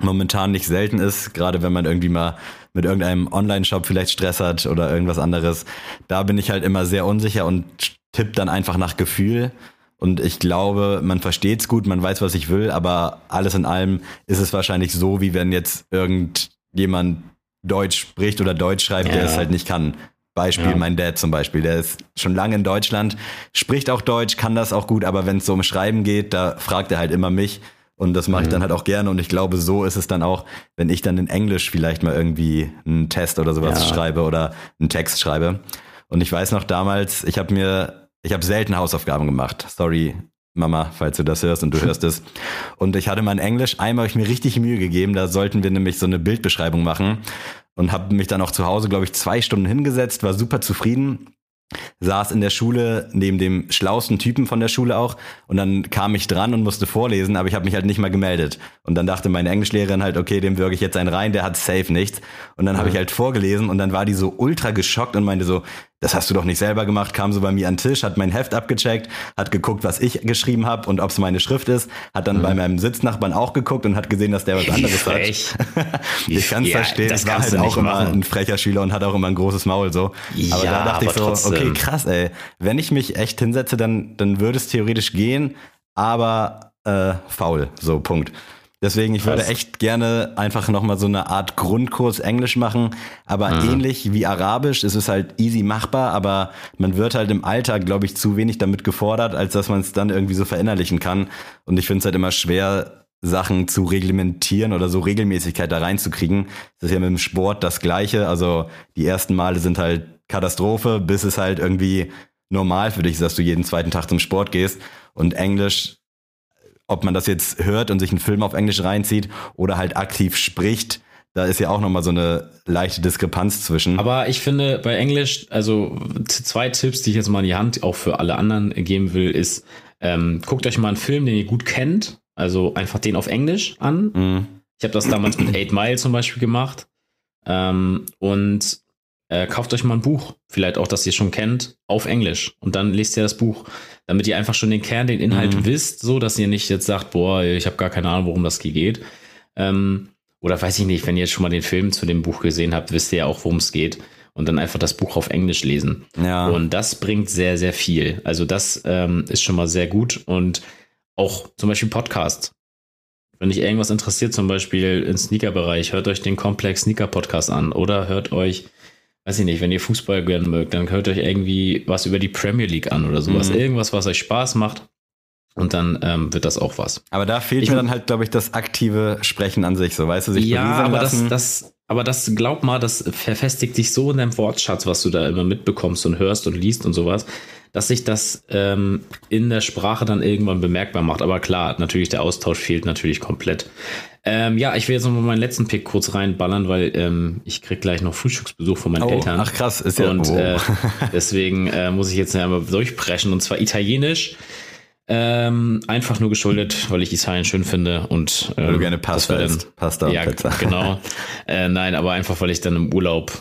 momentan nicht selten ist, gerade wenn man irgendwie mal mit irgendeinem Online-Shop vielleicht Stress hat oder irgendwas anderes, da bin ich halt immer sehr unsicher und tipp dann einfach nach Gefühl. Und ich glaube, man versteht's gut, man weiß, was ich will, aber alles in allem ist es wahrscheinlich so, wie wenn jetzt irgendjemand Deutsch spricht oder Deutsch schreibt, der Ja. es halt nicht kann. Beispiel Ja. mein Dad zum Beispiel, der ist schon lange in Deutschland, spricht auch Deutsch, kann das auch gut, aber wenn es so um Schreiben geht, da fragt er halt immer mich und das mache ich dann halt auch gerne und ich glaube, so ist es dann auch, wenn ich dann in Englisch vielleicht mal irgendwie einen Test oder sowas Ja. schreibe oder einen Text schreibe. Und ich weiß noch damals, ich habe mir, ich habe selten Hausaufgaben gemacht. Sorry, Mama, falls du das hörst und du hörst es. Und ich hatte mal in Englisch, einmal habe ich mir richtig Mühe gegeben, da sollten wir nämlich so eine Bildbeschreibung machen und habe mich dann auch zu Hause, glaube ich, zwei Stunden hingesetzt, war super zufrieden saß in der Schule neben dem schlausten Typen von der Schule auch und dann kam ich dran und musste vorlesen, aber ich habe mich halt nicht mal gemeldet. Und dann dachte meine Englischlehrerin halt, okay, dem würge ich jetzt einen rein, der hat safe nichts. Und dann habe ich halt vorgelesen und dann war die so ultra geschockt und meinte so, das hast du doch nicht selber gemacht, kam so bei mir an den Tisch, hat mein Heft abgecheckt, hat geguckt, was ich geschrieben habe und ob es meine Schrift ist, hat dann bei meinem Sitznachbarn auch geguckt und hat gesehen, dass der was anderes hat. Ich kann es Ja, verstehen, das war halt auch immer machen. ein frecher Schüler und hat auch immer ein großes Maul so. Aber Ja, da dachte ich so, trotzdem. okay, krass, ey. Wenn ich mich echt hinsetze, dann, dann würde es theoretisch gehen, aber äh, faul. So, Punkt. Deswegen, ich würde echt gerne einfach nochmal so eine Art Grundkurs Englisch machen, aber Mhm. ähnlich wie Arabisch, es ist halt easy machbar, aber man wird halt im Alltag, glaube ich, zu wenig damit gefordert, als dass man es dann irgendwie so verinnerlichen kann. Und ich finde es halt immer schwer, Sachen zu reglementieren oder so Regelmäßigkeit da reinzukriegen. Das ist ja mit dem Sport das Gleiche. Also die ersten Male sind halt Katastrophe, bis es halt irgendwie normal für dich ist, dass du jeden zweiten Tag zum Sport gehst. Und Englisch, ob man das jetzt hört und sich einen Film auf Englisch reinzieht oder halt aktiv spricht, da ist ja auch nochmal so eine leichte Diskrepanz zwischen. Aber ich finde bei Englisch, also zwei Tipps, die ich jetzt mal in die Hand auch für alle anderen geben will, ist, ähm, guckt euch mal einen Film, den ihr gut kennt, also einfach den auf Englisch an. Mhm. Ich habe das damals mit Eight Mile zum Beispiel gemacht. Ähm, und äh, kauft euch mal ein Buch, vielleicht auch, das ihr schon kennt, auf Englisch. Und dann lest ihr das Buch, damit ihr einfach schon den Kern, den Inhalt Mhm. wisst, so dass ihr nicht jetzt sagt, boah, ich habe gar keine Ahnung, worum das hier geht. Ähm, oder weiß ich nicht, wenn ihr jetzt schon mal den Film zu dem Buch gesehen habt, wisst ihr ja auch, worum es geht. Und dann einfach das Buch auf Englisch lesen. Ja. Und das bringt sehr, sehr viel. Also das ähm, ist schon mal sehr gut. Und auch zum Beispiel Podcast. Wenn euch irgendwas interessiert, zum Beispiel im Sneaker-Bereich, hört euch den Komplex Sneaker-Podcast an oder hört euch, weiß ich nicht, wenn ihr Fußball gerne mögt, dann hört euch irgendwie was über die Premier League an oder sowas. Mhm. Irgendwas, was euch Spaß macht. Und dann ähm, wird das auch was. aber da fehlt Ich- mir dann halt, glaube ich, das aktive Sprechen an sich, so weißt du, sich ja, aber das, lassen. das, aber das, glaub mal, das verfestigt sich so in deinem Wortschatz, was du da immer mitbekommst und hörst und liest und sowas, dass sich das ähm, in der Sprache dann irgendwann bemerkbar macht. Aber klar, natürlich, der Austausch fehlt natürlich komplett. Ähm, ja, ich will jetzt noch mal meinen letzten Pick kurz reinballern, weil ähm, ich krieg gleich noch Frühstücksbesuch von meinen oh, Eltern. ach krass, ist ja Und oh. äh, deswegen äh, muss ich jetzt einmal durchpreschen und zwar italienisch. Ähm, einfach nur geschuldet, weil ich Italien schön finde und ähm, Weil du gerne Pasta isst. Pasta und ja, Pizza. genau. Äh, nein, aber einfach, weil ich dann im Urlaub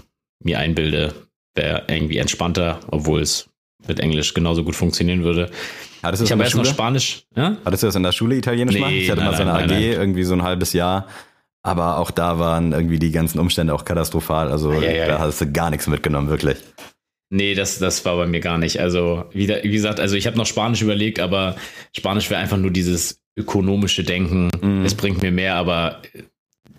mir einbilde, wäre irgendwie entspannter, obwohl es mit Englisch genauso gut funktionieren würde. Hattest du Ich habe erst noch? Spanisch. Ja? Hattest du das in der Schule Italienisch Nee, mal? Ich hatte nein, mal so eine nein, AG, nein, irgendwie so ein halbes Jahr. Aber auch da waren irgendwie die ganzen Umstände auch katastrophal. Also Ja, ja, da hast du gar nichts mitgenommen, wirklich. Nee, das, das war bei mir gar nicht. Also, wie, wie gesagt, also ich habe noch Spanisch überlegt, aber Spanisch wäre einfach nur dieses ökonomische Denken. Mhm. Es bringt mir mehr, aber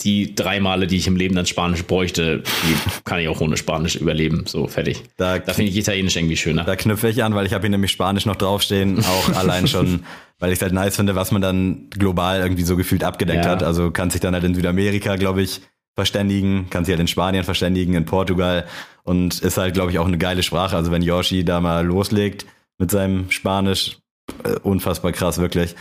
die drei Male, die ich im Leben dann Spanisch bräuchte, die kann ich auch ohne Spanisch überleben. So, fertig. Da, Da finde ich Italienisch irgendwie schöner. da knüpfe ich an, weil ich habe hier nämlich Spanisch noch draufstehen. Auch allein schon, weil ich es halt nice finde, was man dann global irgendwie so gefühlt abgedeckt Ja. hat. Also kann sich dann halt in Südamerika, glaube ich, verständigen, kann sich halt in Spanien verständigen, in Portugal und ist halt, glaube ich, auch eine geile Sprache. Also wenn Yoshi da mal loslegt mit seinem Spanisch, äh, unfassbar krass, wirklich.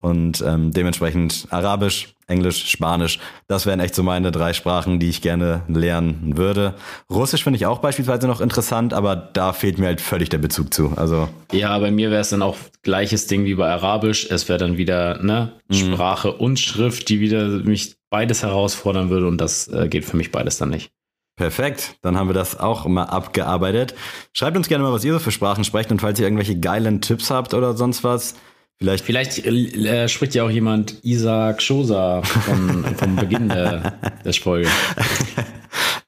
Und ähm, dementsprechend Arabisch, Englisch, Spanisch. Das wären echt so meine drei Sprachen, die ich gerne lernen würde. Russisch finde ich auch beispielsweise noch interessant, aber da fehlt mir halt völlig der Bezug zu. Also Ja, bei mir wäre es dann auch gleiches Ding wie bei Arabisch. Es wäre dann wieder ne, Sprache und Schrift, die wieder mich beides herausfordern würde und das äh, geht für mich beides dann nicht. Perfekt, dann haben wir das auch mal abgearbeitet. Schreibt uns gerne mal, was ihr so für Sprachen sprecht und falls ihr irgendwelche geilen Tipps habt oder sonst was, vielleicht Vielleicht äh, spricht ja auch jemand Isaac Schosa von, vom Beginn der, der Folge.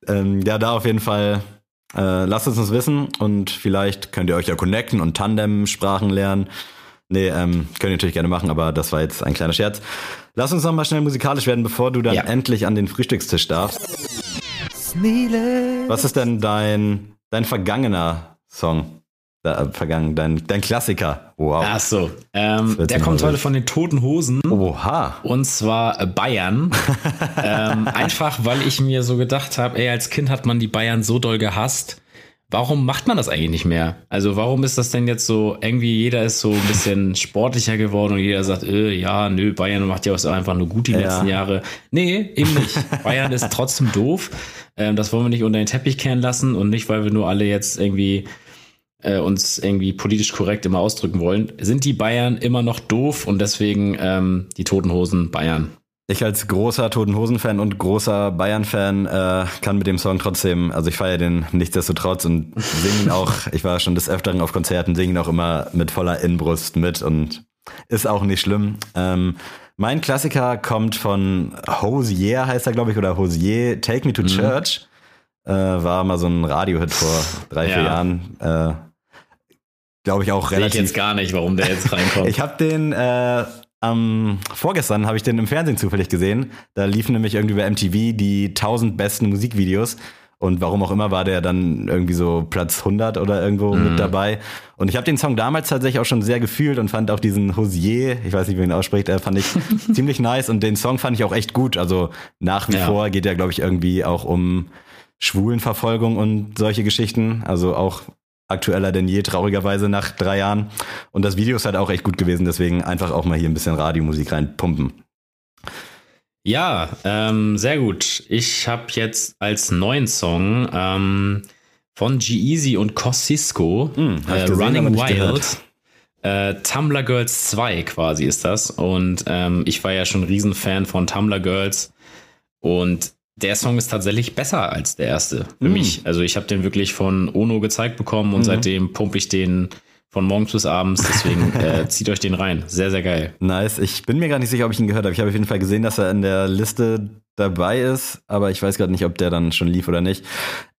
ähm, ja, da auf jeden Fall äh, lasst es uns wissen und vielleicht könnt ihr euch ja connecten und Tandem-Sprachen lernen. Nee, ähm, könnt ihr natürlich gerne machen, aber das war jetzt ein kleiner Scherz. Lass uns noch mal schnell musikalisch werden, bevor du dann Ja. endlich an den Frühstückstisch darfst. Was ist denn dein, dein vergangener Song? Da, äh, vergangen, dein, dein Klassiker. Wow. Ach so, ähm, der kommt heute von den Toten Hosen. Oha. Und zwar äh, Bayern. ähm, einfach, weil ich mir so gedacht habe, ey, als Kind hat man die Bayern so doll gehasst. Warum macht man das eigentlich nicht mehr? Also warum ist das denn jetzt so, irgendwie jeder ist so ein bisschen sportlicher geworden und jeder sagt, äh, ja, nö, Bayern macht ja auch einfach nur gut die Ja. letzten Jahre. Nee, eben nicht. Bayern ist trotzdem doof. Ähm, das wollen wir nicht unter den Teppich kehren lassen und nicht, weil wir nur alle jetzt irgendwie äh, uns irgendwie politisch korrekt immer ausdrücken wollen, sind die Bayern immer noch doof und deswegen ähm, die Toten Hosen Bayern. Ich als großer Toten Hosen-Fan und großer Bayern-Fan äh, kann mit dem Song trotzdem, also ich feiere den nichtsdestotrotz und singe ihn auch, ich war schon des Öfteren auf Konzerten, singe ihn auch immer mit voller Inbrust mit und ist auch nicht schlimm. Ähm, mein Klassiker kommt von Hosier, heißt er, glaube ich, oder Hosier, Take Me to Church. Äh, war mal so ein Radiohit vor drei, vier Ja. Jahren. Äh, glaube ich auch Sehe ich relativ jetzt gar nicht, warum der jetzt reinkommt. ich habe den äh, am vorgestern habe ich den im Fernsehen zufällig gesehen. Da liefen nämlich irgendwie bei MTV die 1000 besten Musikvideos und warum auch immer war der dann irgendwie so Platz 100 oder irgendwo mit dabei. Und ich habe den Song damals tatsächlich auch schon sehr gefühlt und fand auch diesen Hosier, ich weiß nicht, wie man ihn ausspricht, äh, fand ich ziemlich nice und den Song fand ich auch echt gut. Also nach wie Ja. vor geht ja, glaube ich, irgendwie auch um Schwulenverfolgung und solche Geschichten. Also auch aktueller denn je, traurigerweise nach drei Jahren. Und das Video ist halt auch echt gut gewesen, deswegen einfach auch mal hier ein bisschen Radiomusik reinpumpen. ja, ähm, sehr gut. Ich habe jetzt als neuen Song ähm, von G-Eazy und Cosisco Hm, äh, gesehen, Running Wild. Äh, Tumblr Girls 2 quasi ist das. Und ähm, ich war ja schon ein Riesenfan von Tumblr Girls. Und der Song ist tatsächlich besser als der erste für Mm. mich. Also ich habe den wirklich von Ono gezeigt bekommen und Mhm. seitdem pumpe ich den von morgens bis abends. Deswegen äh, zieht euch den rein. Sehr, sehr geil. Nice. Ich bin mir gar nicht sicher, ob ich ihn gehört habe. Ich habe auf jeden Fall gesehen, dass er in der Liste dabei ist, aber ich weiß gerade nicht, ob der dann schon lief oder nicht.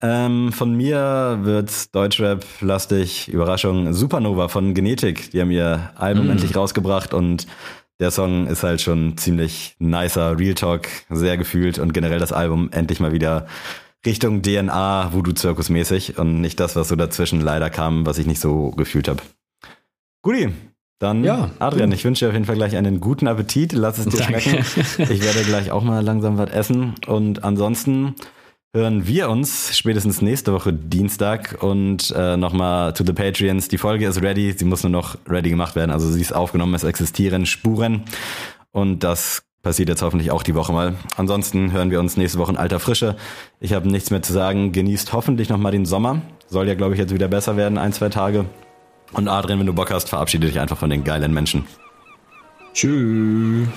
Ähm, von mir wird's Deutschrap-lastig. Überraschung. Supernova von Genetik. Die haben ihr Album Mm. endlich rausgebracht und der Song ist halt schon ziemlich nicer. Real Talk, sehr gefühlt und generell das Album endlich mal wieder Richtung DNA, Voodoo-Zirkus mäßig und nicht das, was so dazwischen leider kam, was ich nicht so gefühlt habe. Guti, dann Ja, Adrian, gut. ich wünsche dir auf jeden Fall gleich einen guten Appetit. Lass es dir Danke. schmecken. Ich werde gleich auch mal langsam was essen. Und ansonsten hören wir uns spätestens nächste Woche Dienstag und äh, nochmal to the Patreons. Die Folge ist ready, sie muss nur noch ready gemacht werden. Also sie ist aufgenommen, es existieren Spuren. Und das passiert jetzt hoffentlich auch die Woche mal. Ansonsten hören wir uns nächste Woche in alter Frische. Ich habe nichts mehr zu sagen. Genießt hoffentlich nochmal den Sommer. Soll ja, glaube ich, jetzt wieder besser werden, ein, zwei Tage. Und Adrian, wenn du Bock hast, verabschiede dich einfach von den geilen Menschen. Tschüss.